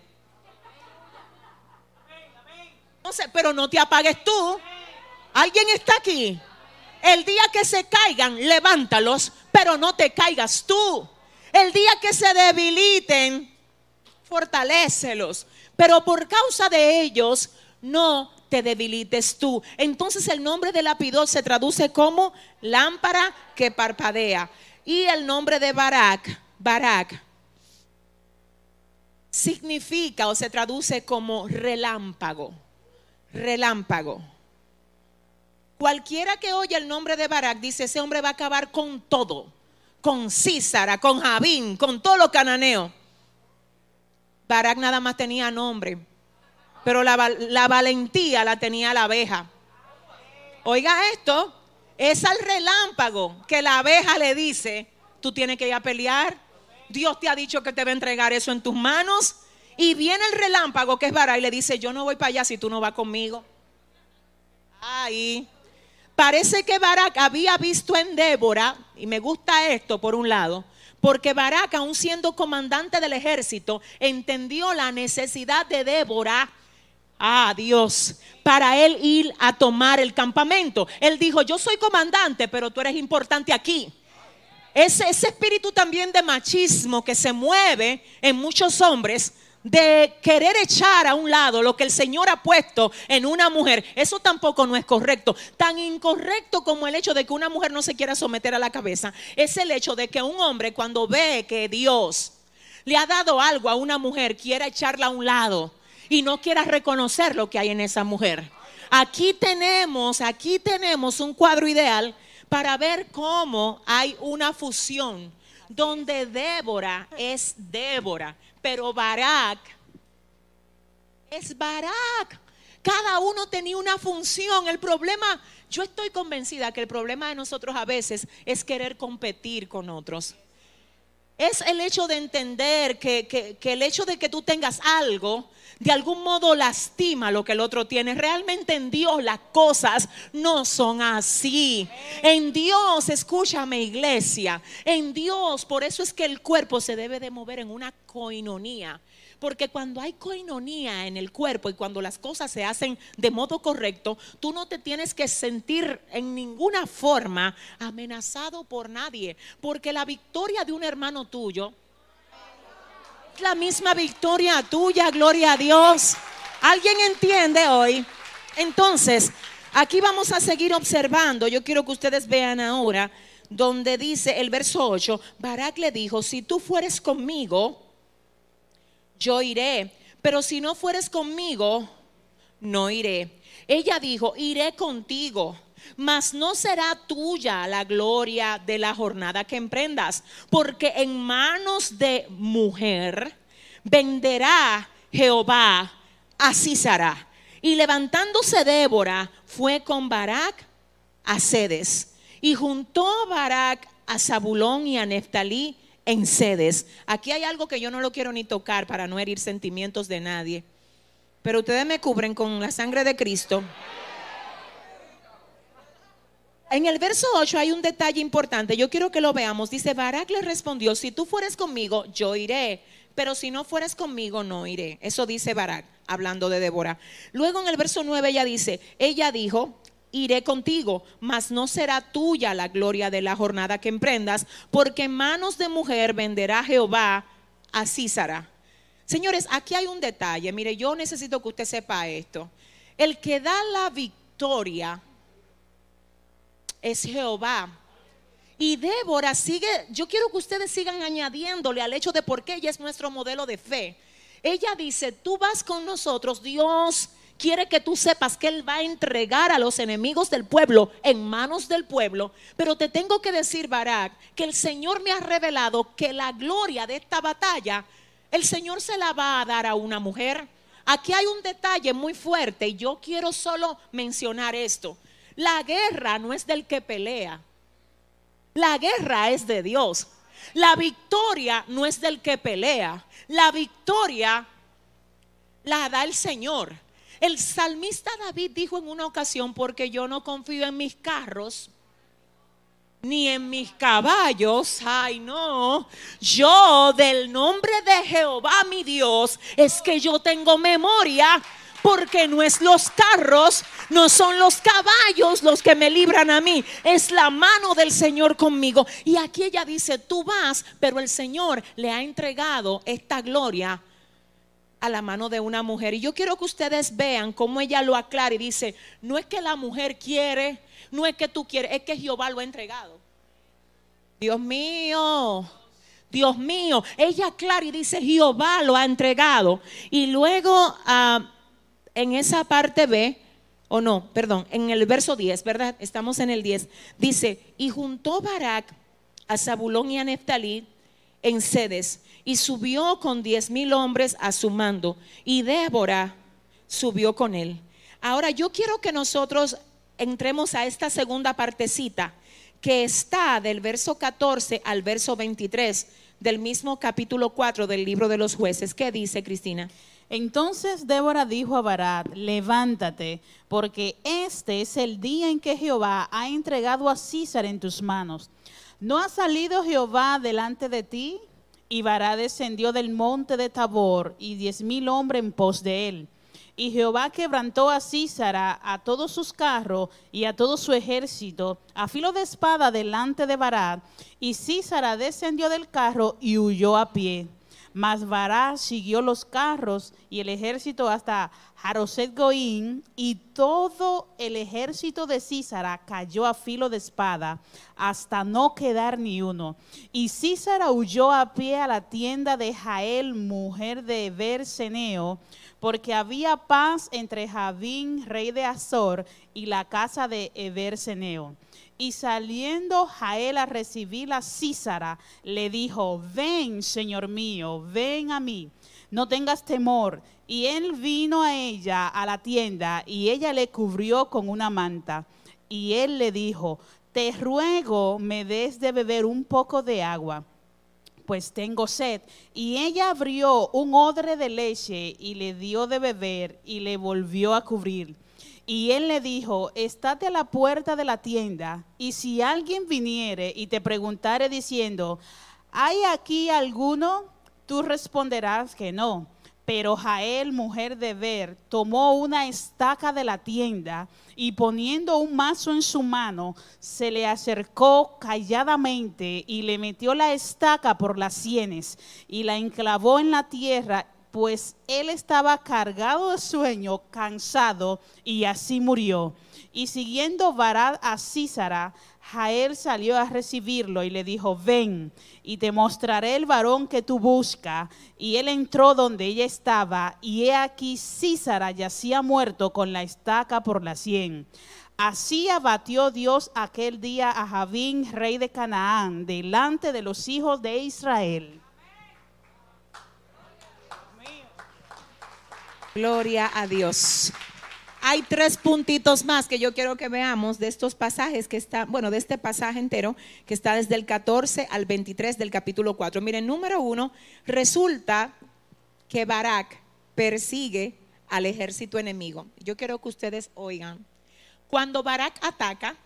Sé, pero no te apagues tú. ¿Alguien está aquí? El día que se caigan, levántalos, pero no te caigas tú. El día que se debiliten, fortalécelos. Pero por causa de ellos, no te debilites tú. Entonces el nombre de Lapidot se traduce como lámpara que parpadea. Y el nombre de Barak, Barak, significa o se traduce como relámpago relámpago. Cualquiera que oye el nombre de Barak dice, ese hombre va a acabar con todo, con Císara, con Javín, con todo lo cananeo. Barak nada más tenía nombre, pero la, la valentía la tenía la abeja. Oiga esto, es al relámpago que la abeja le dice, tú tienes que ir a pelear. Dios te ha dicho que te va a entregar eso en tus manos. Y viene el relámpago que es Barak y le dice, yo no voy para allá si tú no vas conmigo. Ahí. Parece que Barak había visto en Débora, y me gusta esto por un lado, porque Barak, aún siendo comandante del ejército, entendió la necesidad de Débora. Ah, Dios, para él ir a tomar el campamento. Él dijo, yo soy comandante, pero tú eres importante aquí. Ese, ese espíritu también de machismo que se mueve en muchos hombres de querer echar a un lado lo que el Señor ha puesto en una mujer, eso tampoco no es correcto. Tan incorrecto como el hecho de que una mujer no se quiera someter a la cabeza, es el hecho de que un hombre cuando ve que Dios le ha dado algo a una mujer, quiera echarla a un lado y no quiera reconocer lo que hay en esa mujer. Aquí tenemos, aquí tenemos un cuadro ideal para ver cómo hay una fusión donde Débora es Débora, pero Barak es Barak. Cada uno tenía una función. El problema, yo estoy convencida que el problema de nosotros a veces es querer competir con otros. Es el hecho de entender que, que, el hecho de que tú tengas algo de algún modo lastima lo que el otro tiene. Realmente en Dios las cosas no son así. En Dios, escúchame iglesia, en Dios, por eso es que el cuerpo se debe de mover en una coinonía. Porque cuando hay coinonía en el cuerpo y cuando las cosas se hacen de modo correcto, tú no te tienes que sentir en ninguna forma amenazado por nadie. Porque la victoria de un hermano tuyo la misma victoria tuya, gloria a Dios. ¿Alguien entiende hoy? Entonces, aquí vamos a seguir observando. Yo quiero que ustedes vean ahora donde dice el verso 8, Barak le dijo, si tú fueres conmigo, yo iré, pero si no fueres conmigo, no iré. Ella dijo, iré contigo mas no será tuya la gloria de la jornada que emprendas, porque en manos de mujer venderá Jehová a Císara. Y levantándose Débora, fue con Barak a Cedes. Y juntó Barak a Zabulón y a Neftalí en Cedes. Aquí hay algo que yo no lo quiero ni tocar para no herir sentimientos de nadie. Pero ustedes me cubren con la sangre de Cristo. En el verso 8 hay un detalle importante, yo quiero que lo veamos. Dice, Barak le respondió, si tú fueres conmigo, yo iré, pero si no fueres conmigo, no iré. Eso dice Barak. hablando de Débora. Luego en el verso 9 ella dice, ella dijo, iré contigo, mas no será tuya la gloria de la jornada que emprendas, porque en manos de mujer venderá Jehová a Císara. Señores, aquí hay un detalle. Mire, yo necesito que usted sepa esto. El que da la victoria es Jehová. Y Débora sigue, yo quiero que ustedes sigan añadiéndole al hecho de por qué ella es nuestro modelo de fe. Ella dice, tú vas con nosotros, Dios quiere que tú sepas que Él va a entregar a los enemigos del pueblo en manos del pueblo. Pero te tengo que decir, Barak, que el Señor me ha revelado que la gloria de esta batalla, el Señor se la va a dar a una mujer. Aquí hay un detalle muy fuerte y yo quiero solo mencionar esto. La guerra no es del que pelea. La guerra es de Dios. La victoria no es del que pelea. La victoria la da el Señor. El salmista David dijo en una ocasión, porque yo no confío en mis carros, ni en mis caballos, ay no, yo del nombre de Jehová mi Dios, es que yo tengo memoria porque no es los carros, no son los caballos los que me libran a mí, es la mano del Señor conmigo. Y aquí ella dice, tú vas, pero el Señor le ha entregado esta gloria a la mano de una mujer. Y yo quiero que ustedes vean cómo ella lo aclara y dice, no es que la mujer quiere, no es que tú quieres, es que Jehová lo ha entregado. Dios mío. Dios mío, ella aclara y dice, Jehová lo ha entregado. Y luego ah, en esa parte B, o no, perdón, en el verso 10, ¿verdad? Estamos en el 10. Dice, y juntó Barak a Zabulón y a Neftalí en sedes y subió con diez mil hombres a su mando y Débora subió con él. Ahora yo quiero que nosotros entremos a esta segunda partecita que está del verso 14 al verso 23 del mismo capítulo 4 del libro de los jueces. ¿Qué dice Cristina? Entonces Débora dijo a Barat, levántate, porque este es el día en que Jehová ha entregado a César en tus manos. ¿No ha salido Jehová delante de ti? Y Barat descendió del monte de Tabor y diez mil hombres en pos de él. Y Jehová quebrantó a Císara, a todos sus carros y a todo su ejército, a filo de espada delante de Barat. Y Císara descendió del carro y huyó a pie. Mas Bará siguió los carros y el ejército hasta Jaroset Goín, y todo el ejército de Císara cayó a filo de espada, hasta no quedar ni uno. Y Císara huyó a pie a la tienda de Jael, mujer de Berseneo, porque había paz entre Javín, rey de Azor, y la casa de Eberseneo. Y saliendo Jael a recibir a Císara, le dijo, ven, Señor mío, ven a mí, no tengas temor. Y él vino a ella a la tienda y ella le cubrió con una manta. Y él le dijo, te ruego me des de beber un poco de agua, pues tengo sed. Y ella abrió un odre de leche y le dio de beber y le volvió a cubrir. Y él le dijo, estate a la puerta de la tienda, y si alguien viniere y te preguntare diciendo, ¿hay aquí alguno? Tú responderás que no. Pero Jael, mujer de Ver, tomó una estaca de la tienda y poniendo un mazo en su mano, se le acercó calladamente y le metió la estaca por las sienes y la enclavó en la tierra pues él estaba cargado de sueño, cansado, y así murió. Y siguiendo Barad a Císara, Jael salió a recibirlo y le dijo, ven, y te mostraré el varón que tú buscas. Y él entró donde ella estaba, y he aquí Císara yacía muerto con la estaca por la sien. Así abatió Dios aquel día a Javín, rey de Canaán, delante de los hijos de Israel. Gloria a Dios. Hay tres puntitos más que yo quiero que veamos de estos pasajes que están, bueno, de este pasaje entero que está desde el 14 al 23 del capítulo 4. Miren, número uno, resulta que Barak persigue al ejército enemigo. Yo quiero que ustedes oigan. Cuando Barak ataca,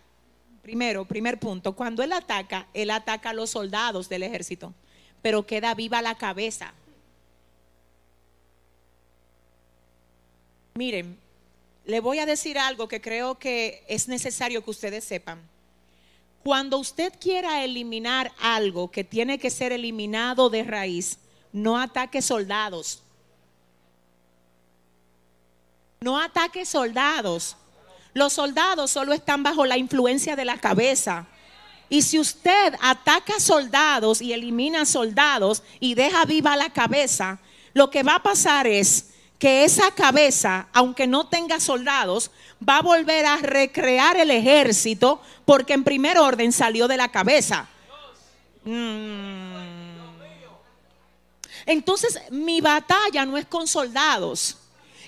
primero, primer punto, cuando él ataca, él ataca a los soldados del ejército, pero queda viva la cabeza. Miren, le voy a decir algo que creo que es necesario que ustedes sepan. Cuando usted quiera eliminar algo que tiene que ser eliminado de raíz, no ataque soldados. No ataque soldados. Los soldados solo están bajo la influencia de la cabeza. Y si usted ataca soldados y elimina soldados y deja viva la cabeza, lo que va a pasar es que esa cabeza, aunque no tenga soldados, va a volver a recrear el ejército porque en primer orden salió de la cabeza. Mm. Entonces mi batalla no es con soldados.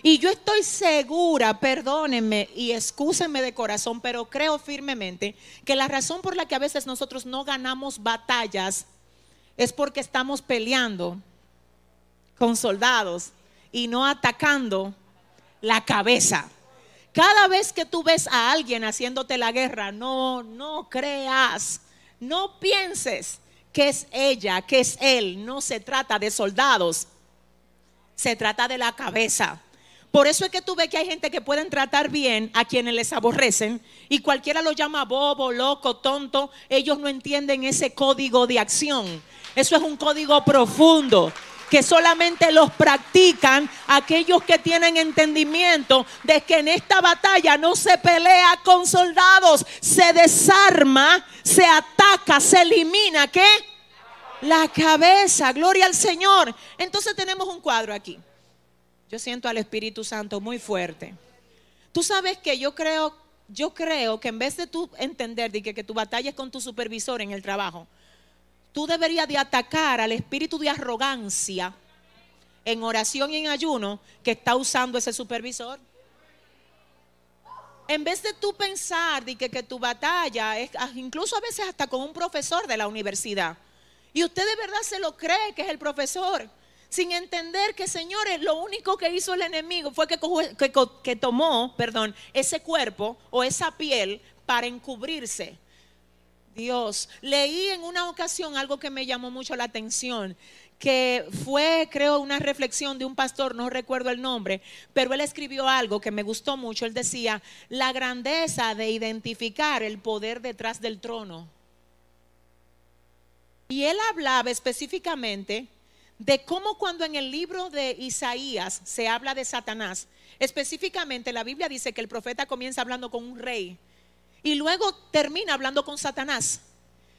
Y yo estoy segura, perdónenme y excúsenme de corazón, pero creo firmemente que la razón por la que a veces nosotros no ganamos batallas es porque estamos peleando con soldados y no atacando la cabeza. Cada vez que tú ves a alguien haciéndote la guerra, no, no creas, no pienses que es ella, que es él. No se trata de soldados, se trata de la cabeza. Por eso es que tú ves que hay gente que pueden tratar bien a quienes les aborrecen y cualquiera lo llama bobo, loco, tonto. Ellos no entienden ese código de acción. Eso es un código profundo que solamente los practican aquellos que tienen entendimiento de que en esta batalla no se pelea con soldados, se desarma, se ataca, se elimina, ¿qué? La cabeza, gloria al Señor. Entonces tenemos un cuadro aquí. Yo siento al Espíritu Santo muy fuerte. Tú sabes que yo creo, yo creo que en vez de tú entender de que, que tu batalla es con tu supervisor en el trabajo, tú deberías de atacar al espíritu de arrogancia en oración y en ayuno que está usando ese supervisor. En vez de tú pensar de que, tu batalla es ah, incluso a veces hasta con un profesor de la universidad, y usted de verdad se lo cree que es el profesor, sin entender que, señores, lo único que hizo el enemigo fue que, que, que tomó, perdón, ese cuerpo o esa piel para encubrirse. Dios. Leí en una ocasión algo que me llamó mucho la atención, que fue, creo, una reflexión de un pastor, no recuerdo el nombre, pero él escribió algo que me gustó mucho. Él decía, la grandeza de identificar el poder detrás del trono. Y él hablaba específicamente de cómo cuando en el libro de Isaías se habla de Satanás, específicamente la Biblia dice que el profeta comienza hablando con un rey y luego termina hablando con Satanás.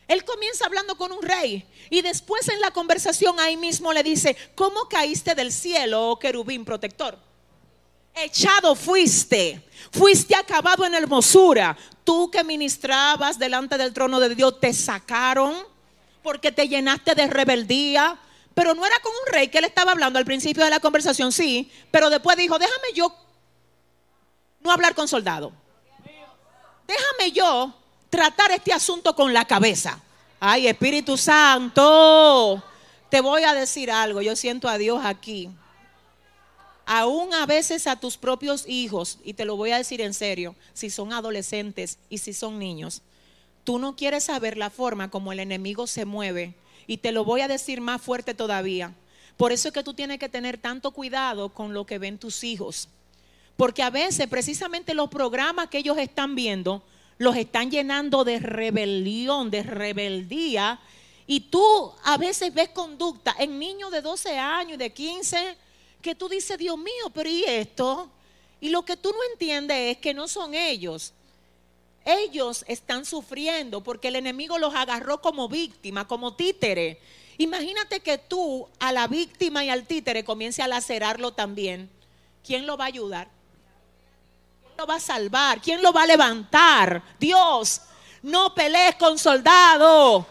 Él comienza hablando con un rey y después en la conversación ahí mismo le dice, ¿cómo caíste del cielo, oh querubín protector? Echado fuiste, fuiste acabado en hermosura. Tú que ministrabas delante del trono de Dios, te sacaron porque te llenaste de rebeldía. Pero no era con un rey que él estaba hablando al principio de la conversación, sí, pero después dijo, déjame yo no hablar con soldado déjame yo tratar este asunto con la cabeza. Ay, Espíritu Santo, te voy a decir algo, yo siento a Dios aquí. Aún a veces a tus propios hijos, y te lo voy a decir en serio, si son adolescentes y si son niños, tú no quieres saber la forma como el enemigo se mueve. Y te lo voy a decir más fuerte todavía. Por eso es que tú tienes que tener tanto cuidado con lo que ven tus hijos. Porque a veces precisamente los programas que ellos están viendo los están llenando de rebelión, de rebeldía. Y tú a veces ves conducta en niños de 12 años, de 15, que tú dices, Dios mío, pero ¿y esto? Y lo que tú no entiendes es que no son ellos. Ellos están sufriendo porque el enemigo los agarró como víctima, como títere. Imagínate que tú a la víctima y al títere comience a lacerarlo también. ¿Quién lo va a ayudar? Va a salvar? ¿Quién lo va a levantar? Dios. No pelees con soldado.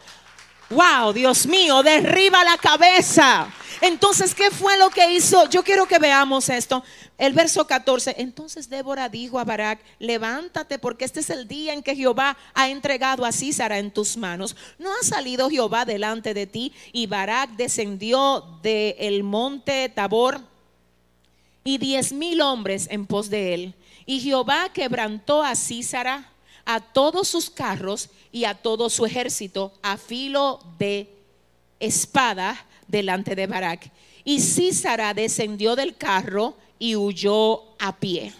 Wow, Dios mío, derriba la cabeza. Entonces, ¿qué fue lo que hizo? Yo quiero que veamos esto. El verso 14. Entonces Débora dijo a Barak, levántate porque este es el día en que Jehová ha entregado a Císara en tus manos. ¿No ha salido Jehová delante de ti? Y Barak descendió del monte Tabor y diez mil hombres en pos de él. Y Jehová quebrantó a Císara, a todos sus carros y a todo su ejército a filo de espada delante de Barak. Y Císara descendió del carro y huyó a pie.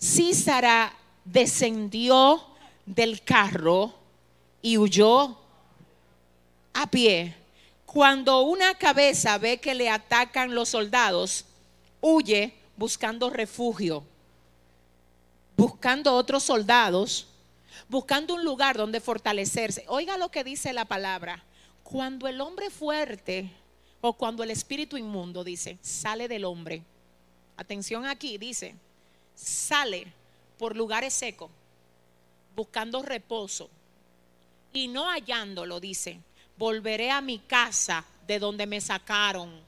Císara descendió del carro y huyó a pie. Cuando una cabeza ve que le atacan los soldados, huye buscando refugio, buscando otros soldados, buscando un lugar donde fortalecerse. Oiga lo que dice la palabra. Cuando el hombre fuerte o cuando el espíritu inmundo dice, sale del hombre. Atención aquí, dice, sale por lugares secos, buscando reposo y no hallándolo, dice, volveré a mi casa de donde me sacaron.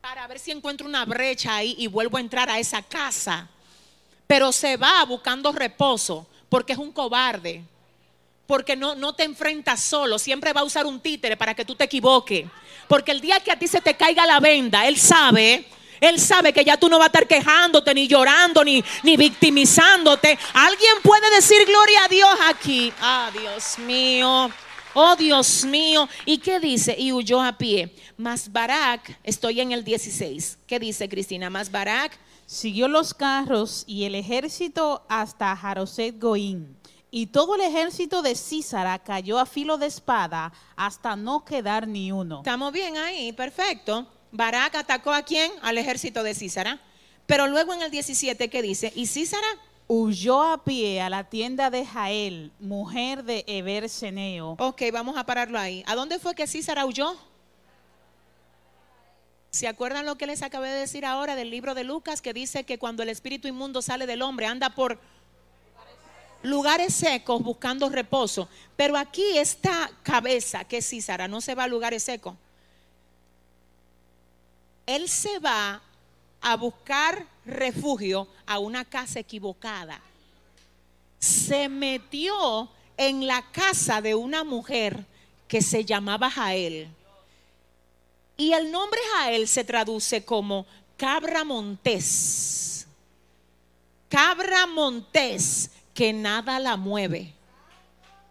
Para ver si encuentro una brecha ahí y vuelvo a entrar a esa casa. Pero se va buscando reposo porque es un cobarde. Porque no, no te enfrentas solo. Siempre va a usar un títere para que tú te equivoques. Porque el día que a ti se te caiga la venda, Él sabe él sabe que ya tú no vas a estar quejándote, ni llorando, ni, ni victimizándote. Alguien puede decir gloria a Dios aquí. Ah, Dios mío. Oh Dios mío. ¿Y qué dice? Y huyó a pie. Mas Barak, estoy en el 16. ¿Qué dice Cristina? Mas Barak. Siguió los carros y el ejército hasta Jaroset Goín. Y todo el ejército de Císara cayó a filo de espada hasta no quedar ni uno. Estamos bien ahí, perfecto. Barak atacó a quién? Al ejército de Císara. Pero luego en el 17, ¿qué dice? Y Císara huyó a pie a la tienda de Jael, mujer de Eber Seneo. Ok, vamos a pararlo ahí. ¿A dónde fue que Císara huyó? ¿Se acuerdan lo que les acabé de decir ahora del libro de Lucas que dice que cuando el espíritu inmundo sale del hombre anda por lugares secos buscando reposo? Pero aquí esta cabeza que es Císara no se va a lugares secos él se va a buscar refugio a una casa equivocada. Se metió en la casa de una mujer que se llamaba Jael. Y el nombre Jael se traduce como cabra montés. Cabra montés que nada la mueve.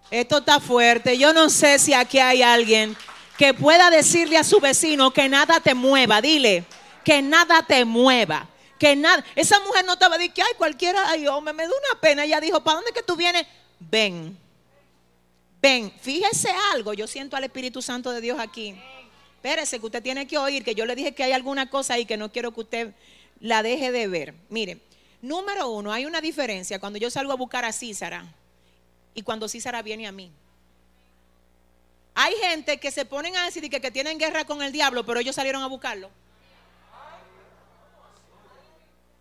Esto está fuerte. Yo no sé si aquí hay alguien que pueda decirle a su vecino que nada te mueva. Dile, que nada te mueva. Que nada. Esa mujer no estaba diciendo que ay, cualquiera, ay, hombre, me da una pena. Ella dijo, ¿para dónde que tú vienes? Ven. Ven, fíjese algo. Yo siento al Espíritu Santo de Dios aquí. Espérese, que usted tiene que oír, que yo le dije que hay alguna cosa ahí que no quiero que usted la deje de ver. Mire, número uno, hay una diferencia cuando yo salgo a buscar a Císara y cuando Císara viene a mí. Hay gente que se ponen a decir que, que tienen guerra con el diablo, pero ellos salieron a buscarlo.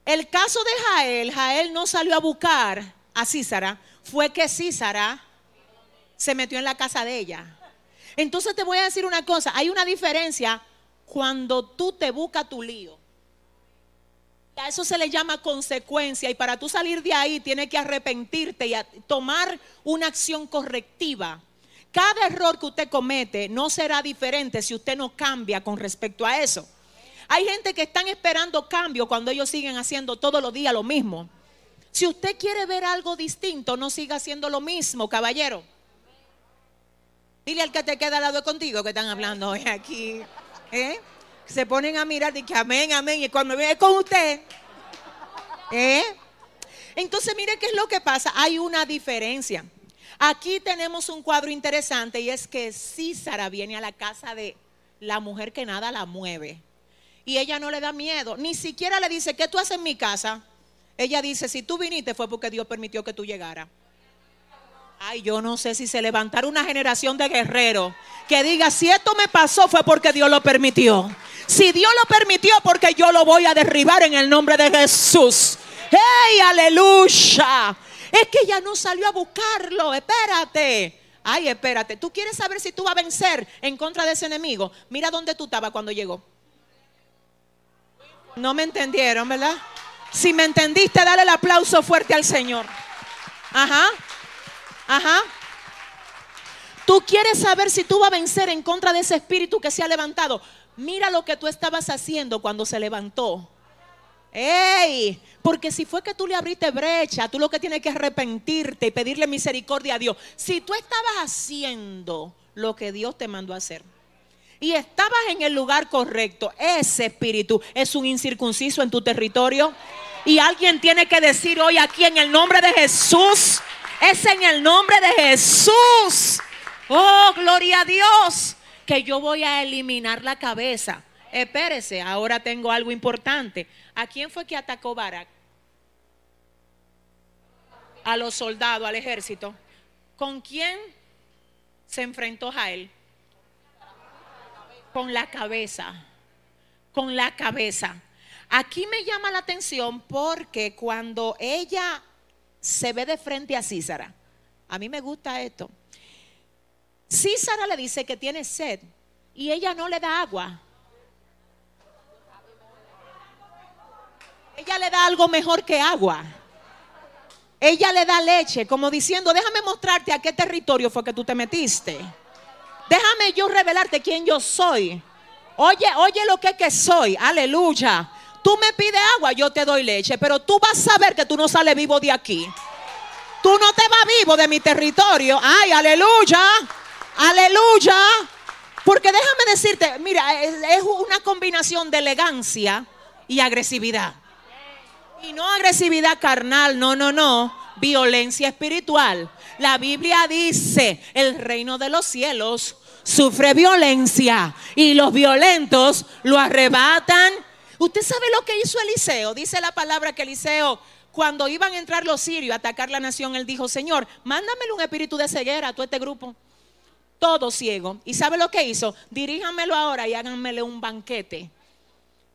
El caso de Jael, Jael no salió a buscar a Císara, fue que Císara se metió en la casa de ella. Entonces te voy a decir una cosa, hay una diferencia cuando tú te buscas tu lío. A eso se le llama consecuencia y para tú salir de ahí tienes que arrepentirte y tomar una acción correctiva. Cada error que usted comete no será diferente si usted no cambia con respecto a eso. Hay gente que están esperando cambio cuando ellos siguen haciendo todos los días lo mismo. Si usted quiere ver algo distinto, no siga haciendo lo mismo, caballero. Dile al que te queda al lado contigo que están hablando hoy aquí. ¿eh? Se ponen a mirar y que amén, amén. Y cuando viene con usted. ¿eh? Entonces, mire qué es lo que pasa. Hay una diferencia. Aquí tenemos un cuadro interesante y es que Císara viene a la casa de la mujer que nada la mueve. Y ella no le da miedo, ni siquiera le dice, ¿qué tú haces en mi casa? Ella dice, si tú viniste fue porque Dios permitió que tú llegaras. Ay, yo no sé si se levantara una generación de guerreros que diga, si esto me pasó fue porque Dios lo permitió. Si Dios lo permitió, porque yo lo voy a derribar en el nombre de Jesús. ¡Hey, aleluya! Es que ella no salió a buscarlo. Espérate. Ay, espérate. ¿Tú quieres saber si tú vas a vencer en contra de ese enemigo? Mira dónde tú estabas cuando llegó. No me entendieron, ¿verdad? Si me entendiste, dale el aplauso fuerte al Señor. Ajá. Ajá. Tú quieres saber si tú vas a vencer en contra de ese espíritu que se ha levantado. Mira lo que tú estabas haciendo cuando se levantó. ¡Ey! Porque si fue que tú le abriste brecha, tú lo que tienes que arrepentirte y pedirle misericordia a Dios. Si tú estabas haciendo lo que Dios te mandó a hacer, y estabas en el lugar correcto, ese espíritu es un incircunciso en tu territorio. Y alguien tiene que decir hoy aquí en el nombre de Jesús, es en el nombre de Jesús. Oh, gloria a Dios, que yo voy a eliminar la cabeza. Espérese, ahora tengo algo importante. ¿A quién fue que atacó Barak? A los soldados, al ejército. ¿Con quién se enfrentó Jael? Con la cabeza. Con la cabeza. Aquí me llama la atención porque cuando ella se ve de frente a Císara, a mí me gusta esto. Císara le dice que tiene sed y ella no le da agua. Ella le da algo mejor que agua. Ella le da leche, como diciendo, déjame mostrarte a qué territorio fue que tú te metiste. Déjame yo revelarte quién yo soy. Oye, oye lo que, que soy. Aleluya. Tú me pides agua, yo te doy leche, pero tú vas a ver que tú no sales vivo de aquí. Tú no te vas vivo de mi territorio. Ay, aleluya. Aleluya. Porque déjame decirte, mira, es, una combinación de elegancia y agresividad. Y no agresividad carnal, no, no, no. Violencia espiritual. La Biblia dice, el reino de los cielos sufre violencia y los violentos lo arrebatan Usted sabe lo que hizo Eliseo. Dice la palabra que Eliseo, cuando iban a entrar los sirios a atacar la nación, él dijo, Señor, mándamele un espíritu de ceguera a todo este grupo. Todo ciego. ¿Y sabe lo que hizo? Diríjanmelo ahora y háganmele un banquete.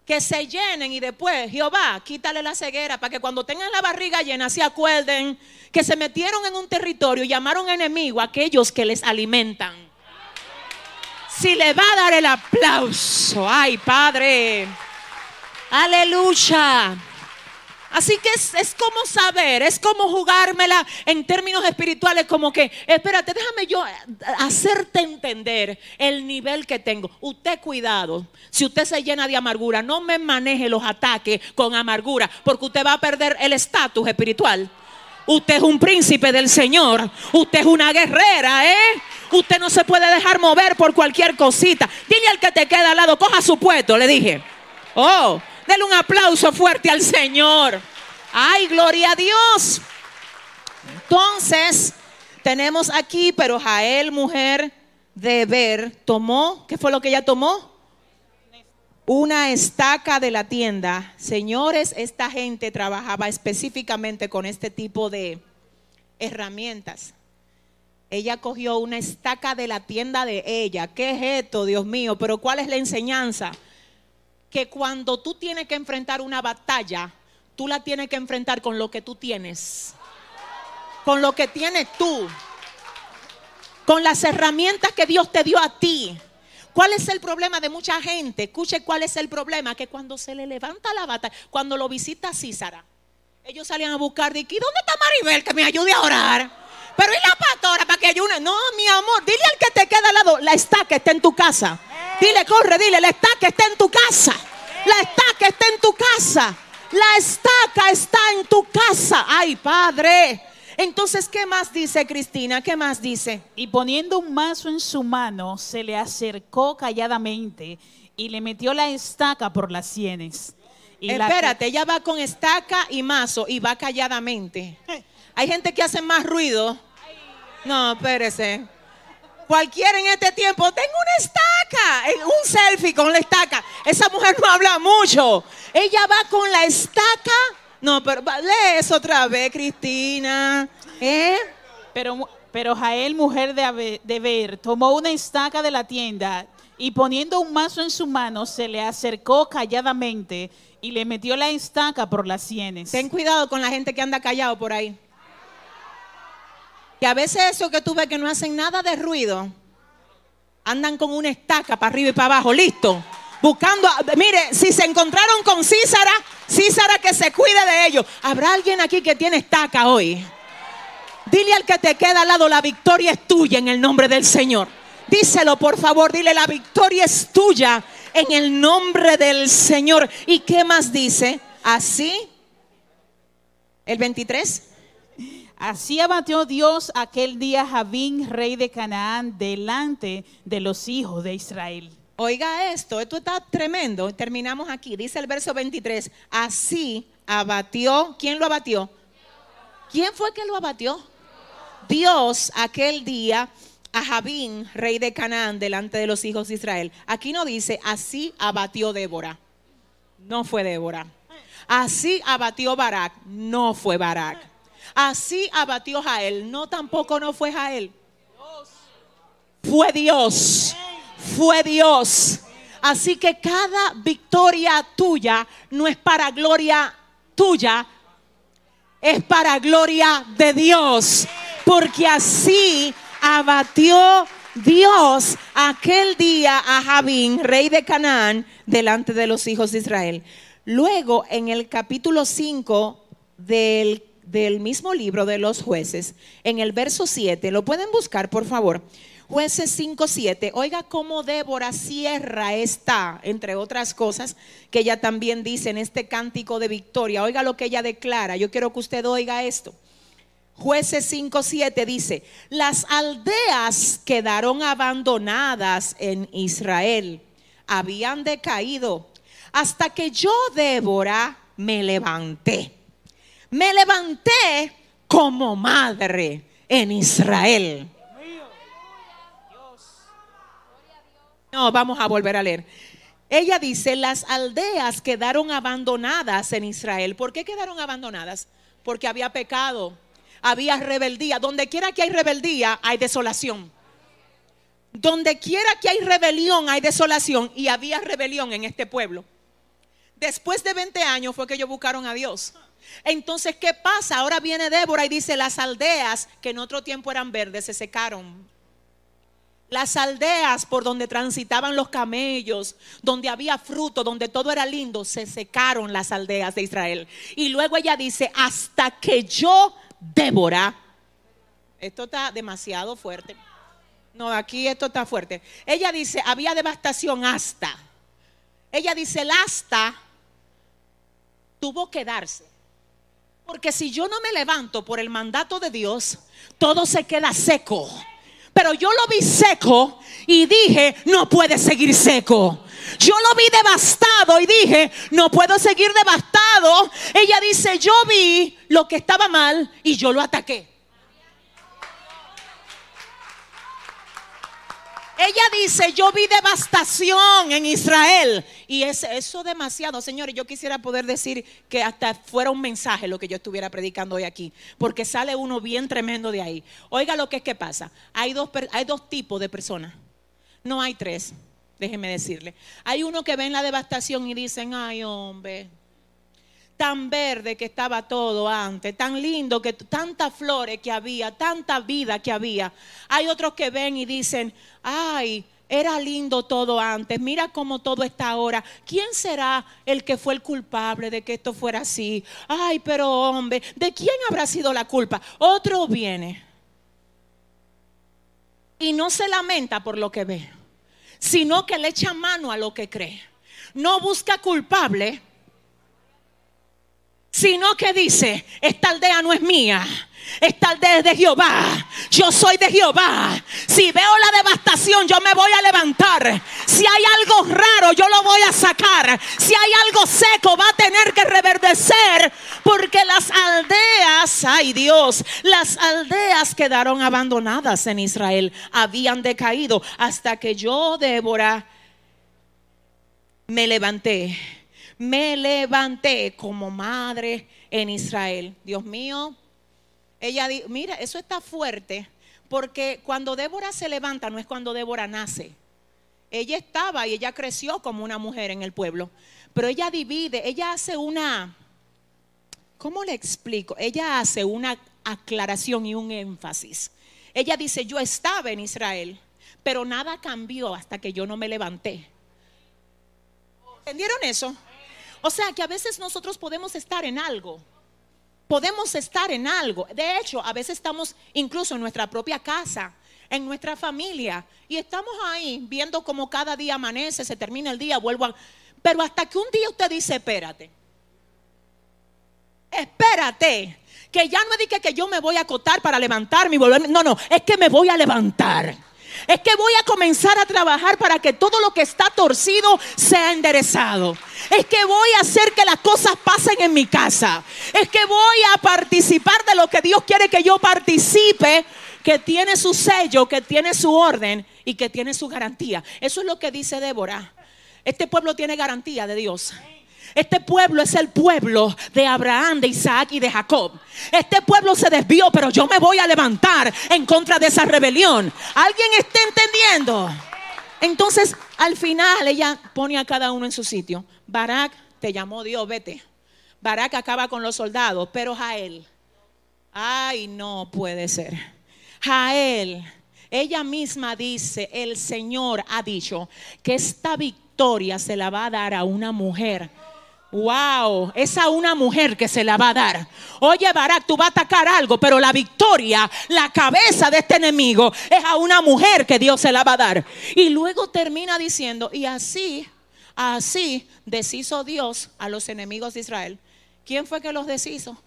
Que se llenen y después, Jehová, quítale la ceguera para que cuando tengan la barriga llena se acuerden que se metieron en un territorio y llamaron enemigo a aquellos que les alimentan. Si le va a dar el aplauso, ay Padre. Aleluya. Así que es, como saber, es como jugármela en términos espirituales, como que, espérate, déjame yo hacerte entender el nivel que tengo. Usted cuidado, si usted se llena de amargura, no me maneje los ataques con amargura, porque usted va a perder el estatus espiritual. Usted es un príncipe del Señor, usted es una guerrera, ¿eh? Usted no se puede dejar mover por cualquier cosita. Dile al que te queda al lado, coja su puesto, le dije. Oh, Dele un aplauso fuerte al Señor. Ay, gloria a Dios. Entonces, tenemos aquí, pero Jael, mujer de Ver, tomó, ¿qué fue lo que ella tomó? Una estaca de la tienda. Señores, esta gente trabajaba específicamente con este tipo de herramientas. Ella cogió una estaca de la tienda de ella. ¿Qué es esto, Dios mío? Pero ¿cuál es la enseñanza? Que cuando tú tienes que enfrentar una batalla, tú la tienes que enfrentar con lo que tú tienes. Con lo que tienes tú. Con las herramientas que Dios te dio a ti. ¿Cuál es el problema de mucha gente? Escuche cuál es el problema. Que cuando se le levanta la batalla, cuando lo visita Císara, ellos salían a buscar de aquí, ¿dónde está Maribel que me ayude a orar? Pero ¿y la pastora para que ayune? No, mi amor, dile al que te queda al lado, la estaca está en tu casa. Dile, corre, dile, la estaca está en tu casa. La estaca está en tu casa. La estaca está en tu casa. Ay, Padre. Entonces, ¿qué más dice Cristina? ¿Qué más dice? Y poniendo un mazo en su mano, se le acercó calladamente y le metió la estaca por las sienes. Y Espérate, ella va con estaca y mazo y va calladamente. Hay gente que hace más ruido. No, espérese. Cualquiera en este tiempo, tengo una estaca, eh, un selfie con la estaca. Esa mujer no habla mucho. Ella va con la estaca. No, pero lee eso otra vez, Cristina. ¿Eh? Pero, pero Jael, mujer de, de ver, tomó una estaca de la tienda y poniendo un mazo en su mano, se le acercó calladamente y le metió la estaca por las sienes. Ten cuidado con la gente que anda callado por ahí. Que a veces eso que tú ves que no hacen nada de ruido, andan con una estaca para arriba y para abajo, listo. Buscando, mire, si se encontraron con Císara, Císara que se cuide de ellos. ¿Habrá alguien aquí que tiene estaca hoy? Dile al que te queda al lado, la victoria es tuya en el nombre del Señor. Díselo, por favor, dile, la victoria es tuya en el nombre del Señor. ¿Y qué más dice? Así, el 23. Así abatió Dios aquel día a Javín, rey de Canaán, delante de los hijos de Israel. Oiga esto, esto está tremendo. Terminamos aquí. Dice el verso 23, así abatió, ¿quién lo abatió? ¿Quién fue que lo abatió? Dios aquel día a Jabín, rey de Canaán, delante de los hijos de Israel. Aquí no dice, así abatió Débora. No fue Débora. Así abatió Barak. No fue Barak. Así abatió Jael. No, tampoco no fue Jael. Fue Dios. Fue Dios. Así que cada victoria tuya no es para gloria tuya, es para gloria de Dios. Porque así abatió Dios aquel día a Jabín, rey de Canaán, delante de los hijos de Israel. Luego, en el capítulo 5 del, del mismo libro de los jueces, en el verso 7, lo pueden buscar, por favor. Jueces 5, 7. Oiga cómo Débora cierra esta, entre otras cosas, que ella también dice en este cántico de victoria. Oiga lo que ella declara. Yo quiero que usted oiga esto. Jueces 5, 7 dice, las aldeas quedaron abandonadas en Israel, habían decaído, hasta que yo, Débora, me levanté. Me levanté como madre en Israel. No, vamos a volver a leer. Ella dice, las aldeas quedaron abandonadas en Israel. ¿Por qué quedaron abandonadas? Porque había pecado, había rebeldía. Donde quiera que hay rebeldía, hay desolación. Donde quiera que hay rebelión, hay desolación. Y había rebelión en este pueblo. Después de 20 años fue que ellos buscaron a Dios. Entonces, ¿qué pasa? Ahora viene Débora y dice, las aldeas que en otro tiempo eran verdes se secaron las aldeas por donde transitaban los camellos, donde había fruto, donde todo era lindo, se secaron las aldeas de Israel. Y luego ella dice, hasta que yo, Débora, esto está demasiado fuerte. No, aquí esto está fuerte. Ella dice, había devastación hasta. Ella dice, el hasta tuvo que darse. Porque si yo no me levanto por el mandato de Dios, todo se queda seco. Pero yo lo vi seco y dije, no puede seguir seco. Yo lo vi devastado y dije, no puedo seguir devastado. Ella dice, yo vi lo que estaba mal y yo lo ataqué. Ella dice, yo vi devastación en Israel. Y es eso demasiado, señores. Yo quisiera poder decir que hasta fuera un mensaje lo que yo estuviera predicando hoy aquí. Porque sale uno bien tremendo de ahí. Oiga lo que es que pasa. Hay dos, hay dos tipos de personas. No hay tres, déjeme decirle. Hay uno que ven la devastación y dicen, ay hombre, tan verde que estaba todo antes, tan lindo que tantas flores que había, tanta vida que había. Hay otros que ven y dicen, ay, era lindo todo antes, mira cómo todo está ahora. ¿Quién será el que fue el culpable de que esto fuera así? Ay, pero hombre, ¿de quién habrá sido la culpa? Otro viene y no se lamenta por lo que ve, sino que le echa mano a lo que cree. No busca culpable, sino que dice, esta aldea no es mía. Esta aldea es de Jehová. Yo soy de Jehová. Si veo la devastación, yo me voy a levantar. Si hay algo raro, yo lo voy a sacar. Si hay algo seco, va a tener que reverdecer. Porque las aldeas, ay Dios, las aldeas quedaron abandonadas en Israel. Habían decaído hasta que yo, Débora, me levanté me levanté como madre en Israel. Dios mío, ella dijo, mira, eso está fuerte, porque cuando Débora se levanta no es cuando Débora nace. Ella estaba y ella creció como una mujer en el pueblo, pero ella divide, ella hace una, ¿cómo le explico? Ella hace una aclaración y un énfasis. Ella dice, yo estaba en Israel, pero nada cambió hasta que yo no me levanté. ¿Entendieron eso? O sea que a veces nosotros podemos estar en algo. Podemos estar en algo. De hecho, a veces estamos incluso en nuestra propia casa, en nuestra familia, y estamos ahí viendo cómo cada día amanece, se termina el día, vuelvo a... Pero hasta que un día usted dice, espérate, espérate, que ya no es que yo me voy a acotar para levantarme y volver. No, no, es que me voy a levantar. Es que voy a comenzar a trabajar para que todo lo que está torcido sea enderezado. Es que voy a hacer que las cosas pasen en mi casa. Es que voy a participar de lo que Dios quiere que yo participe, que tiene su sello, que tiene su orden y que tiene su garantía. Eso es lo que dice Débora. Este pueblo tiene garantía de Dios. Este pueblo es el pueblo de Abraham, de Isaac y de Jacob. Este pueblo se desvió, pero yo me voy a levantar en contra de esa rebelión. ¿Alguien está entendiendo? Entonces, al final, ella pone a cada uno en su sitio. Barak, te llamó Dios, vete. Barak acaba con los soldados, pero Jael, ay, no puede ser. Jael, ella misma dice, el Señor ha dicho que esta victoria se la va a dar a una mujer Wow, es a una mujer que se la va a dar. Oye, Barak, tú vas a atacar algo, pero la victoria, la cabeza de este enemigo es a una mujer que Dios se la va a dar. Y luego termina diciendo, y así, así deshizo Dios a los enemigos de Israel. ¿Quién fue que los deshizo?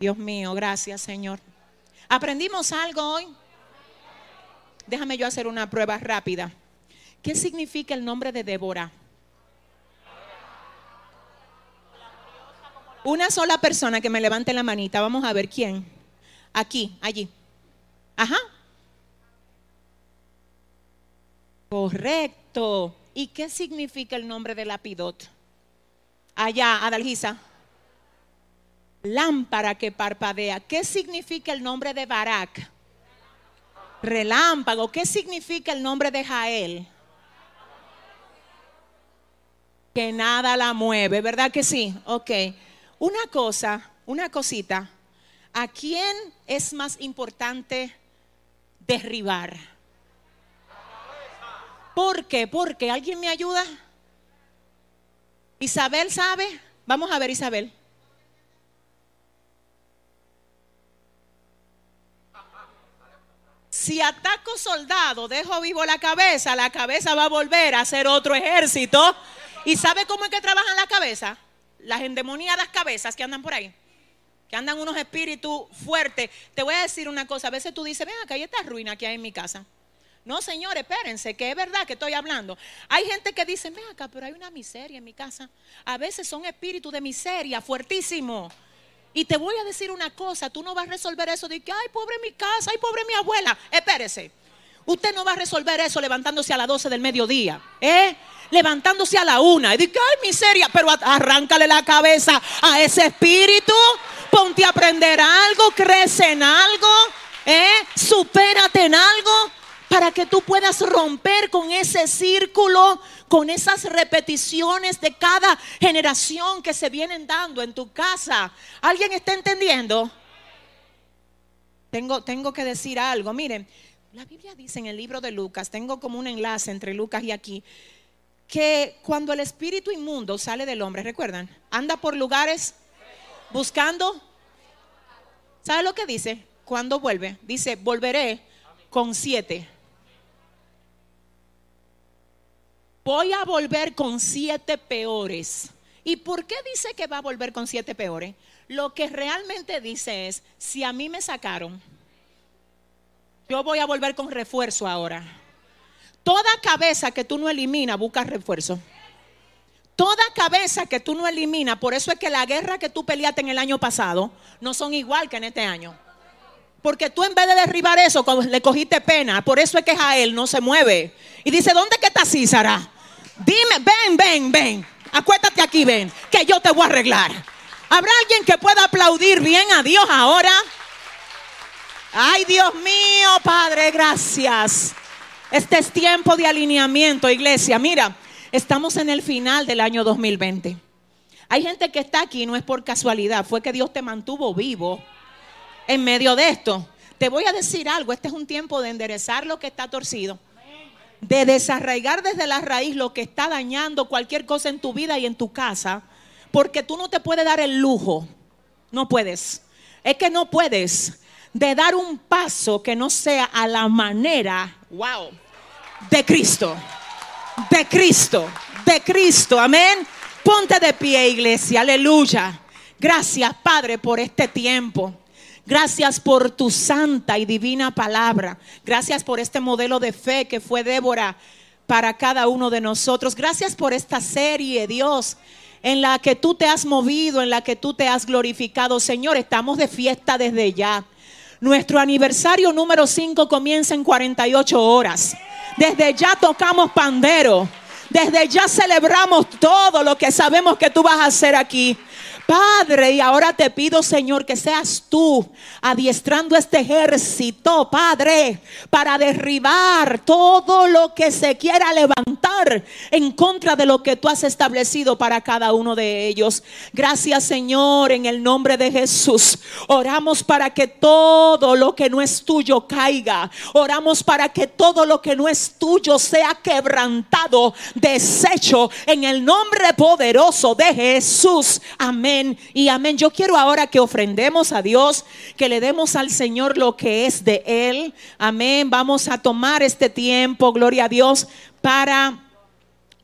Dios mío, gracias Señor. ¿Aprendimos algo hoy? Déjame yo hacer una prueba rápida. ¿Qué significa el nombre de Débora? Una sola persona que me levante la manita. Vamos a ver quién. Aquí, allí. Ajá. Correcto. ¿Y qué significa el nombre de Lapidot? Allá, Adalgisa. Lámpara que parpadea. ¿Qué significa el nombre de Barak? Relámpago. ¿Qué significa el nombre de Jael? Que nada la mueve, ¿verdad que sí? Ok. Una cosa, una cosita, ¿a quién es más importante derribar? ¿Por qué? Porque alguien me ayuda. Isabel sabe. Vamos a ver, Isabel. Si ataco soldado, dejo vivo la cabeza, la cabeza va a volver a ser otro ejército. ¿Y sabe cómo es que trabajan la cabeza? Las endemoniadas cabezas que andan por ahí, que andan unos espíritus fuertes. Te voy a decir una cosa, a veces tú dices, ven acá, hay esta ruina que hay en mi casa. No, señores, espérense, que es verdad que estoy hablando. Hay gente que dice, ven acá, pero hay una miseria en mi casa. A veces son espíritus de miseria fuertísimos. Y te voy a decir una cosa, tú no vas a resolver eso de que, ay, pobre mi casa, ay, pobre mi abuela. Espérese. Usted no va a resolver eso levantándose a las 12 del mediodía. ¿Eh? levantándose a la una y dice, ay, miseria, pero arráncale la cabeza a ese espíritu, ponte a aprender algo, crece en algo, ¿eh? supérate en algo para que tú puedas romper con ese círculo, con esas repeticiones de cada generación que se vienen dando en tu casa. ¿Alguien está entendiendo? Tengo, tengo que decir algo. Miren, la Biblia dice en el libro de Lucas, tengo como un enlace entre Lucas y aquí, que cuando el espíritu inmundo sale del hombre, ¿recuerdan? Anda por lugares buscando. ¿Sabe lo que dice? Cuando vuelve, dice, volveré con siete. Voy a volver con siete peores. ¿Y por qué dice que va a volver con siete peores? Lo que realmente dice es, si a mí me sacaron, yo voy a volver con refuerzo ahora. Toda cabeza que tú no eliminas busca refuerzo. Toda cabeza que tú no eliminas, por eso es que la guerra que tú peleaste en el año pasado no son igual que en este año. Porque tú en vez de derribar eso, le cogiste pena. Por eso es que Jael no se mueve. Y dice, ¿dónde está Císara? Dime, ven, ven, ven. Acuéstate aquí, ven, que yo te voy a arreglar. ¿Habrá alguien que pueda aplaudir bien a Dios ahora? Ay, Dios mío, Padre, gracias. Este es tiempo de alineamiento, iglesia. Mira, estamos en el final del año 2020. Hay gente que está aquí, no es por casualidad, fue que Dios te mantuvo vivo en medio de esto. Te voy a decir algo, este es un tiempo de enderezar lo que está torcido, de desarraigar desde la raíz lo que está dañando cualquier cosa en tu vida y en tu casa, porque tú no te puedes dar el lujo, no puedes, es que no puedes de dar un paso que no sea a la manera, wow, de Cristo. De Cristo, de Cristo, amén. Ponte de pie, iglesia, aleluya. Gracias, Padre, por este tiempo. Gracias por tu santa y divina palabra. Gracias por este modelo de fe que fue Débora para cada uno de nosotros. Gracias por esta serie, Dios, en la que tú te has movido, en la que tú te has glorificado. Señor, estamos de fiesta desde ya. Nuestro aniversario número 5 comienza en 48 horas. Desde ya tocamos pandero. Desde ya celebramos todo lo que sabemos que tú vas a hacer aquí. Padre, y ahora te pido, Señor, que seas tú adiestrando este ejército, Padre, para derribar todo lo que se quiera levantar en contra de lo que tú has establecido para cada uno de ellos. Gracias, Señor, en el nombre de Jesús. Oramos para que todo lo que no es tuyo caiga. Oramos para que todo lo que no es tuyo sea quebrantado, deshecho en el nombre poderoso de Jesús. Amén y amén. Yo quiero ahora que ofrendemos a Dios, que le demos al Señor lo que es de Él. Amén. Vamos a tomar este tiempo, gloria a Dios, para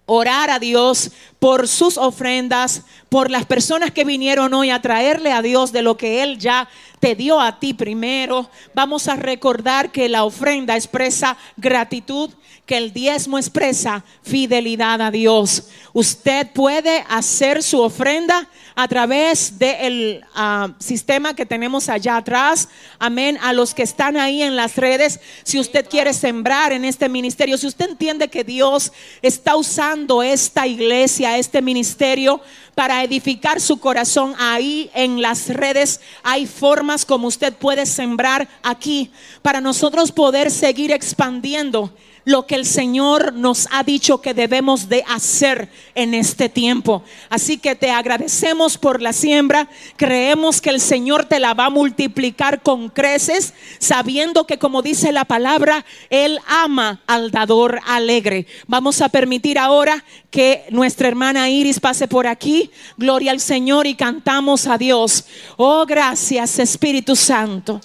orar a Dios por sus ofrendas, por las personas que vinieron hoy a traerle a Dios de lo que Él ya te dio a ti primero. Vamos a recordar que la ofrenda expresa gratitud, que el diezmo expresa fidelidad a Dios. Usted puede hacer su ofrenda a través del ah, sistema que tenemos allá atrás. Amén. A los que están ahí en las redes, si usted quiere sembrar en este ministerio, si usted entiende que Dios está usando esta iglesia, este ministerio, para edificar su corazón. Ahí en las redes hay formas como usted puede sembrar aquí para nosotros poder seguir expandiendo lo que el Señor nos ha dicho que debemos de hacer en este tiempo. Así que te agradecemos por la siembra. Creemos que el Señor te la va a multiplicar con creces, sabiendo que como dice la palabra, Él ama al dador alegre. Vamos a permitir ahora que nuestra hermana Iris pase por aquí. Gloria al Señor y cantamos a Dios. Oh, gracias Espíritu Santo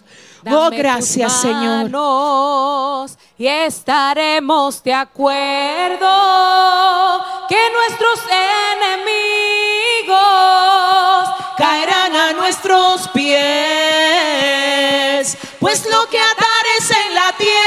oh, gracias, Señor. Y estaremos de acuerdo que nuestros enemigos caerán a nuestros pies, pues lo que atares en la tierra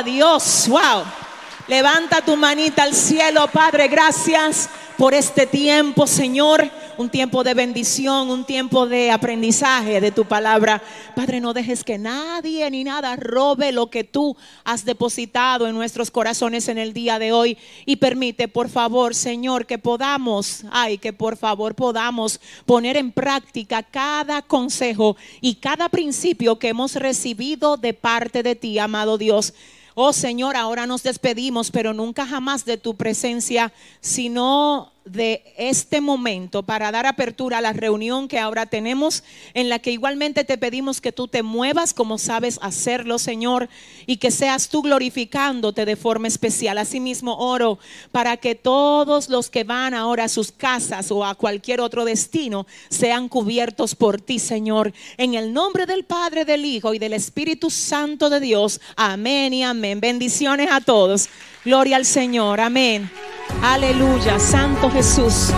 Dios. Wow. Levanta tu manita al cielo, Padre. Gracias por este tiempo, Señor un tiempo de bendición, un tiempo de aprendizaje de tu palabra. Padre, no dejes que nadie ni nada robe lo que tú has depositado en nuestros corazones en el día de hoy. Y permite, por favor, Señor, que podamos, ay, que por favor podamos poner en práctica cada consejo y cada principio que hemos recibido de parte de ti, amado Dios. Oh Señor, ahora nos despedimos, pero nunca jamás de tu presencia, sino de este momento para dar apertura a la reunión que ahora tenemos, en la que igualmente te pedimos que tú te muevas como sabes hacerlo, Señor, y que seas tú glorificándote de forma especial. Asimismo, oro para que todos los que van ahora a sus casas o a cualquier otro destino sean cubiertos por ti, Señor. En el nombre del Padre, del Hijo y del Espíritu Santo de Dios. Amén y amén. Bendiciones a todos. Gloria al Señor. Amén. Aleluya. Santo Jesús.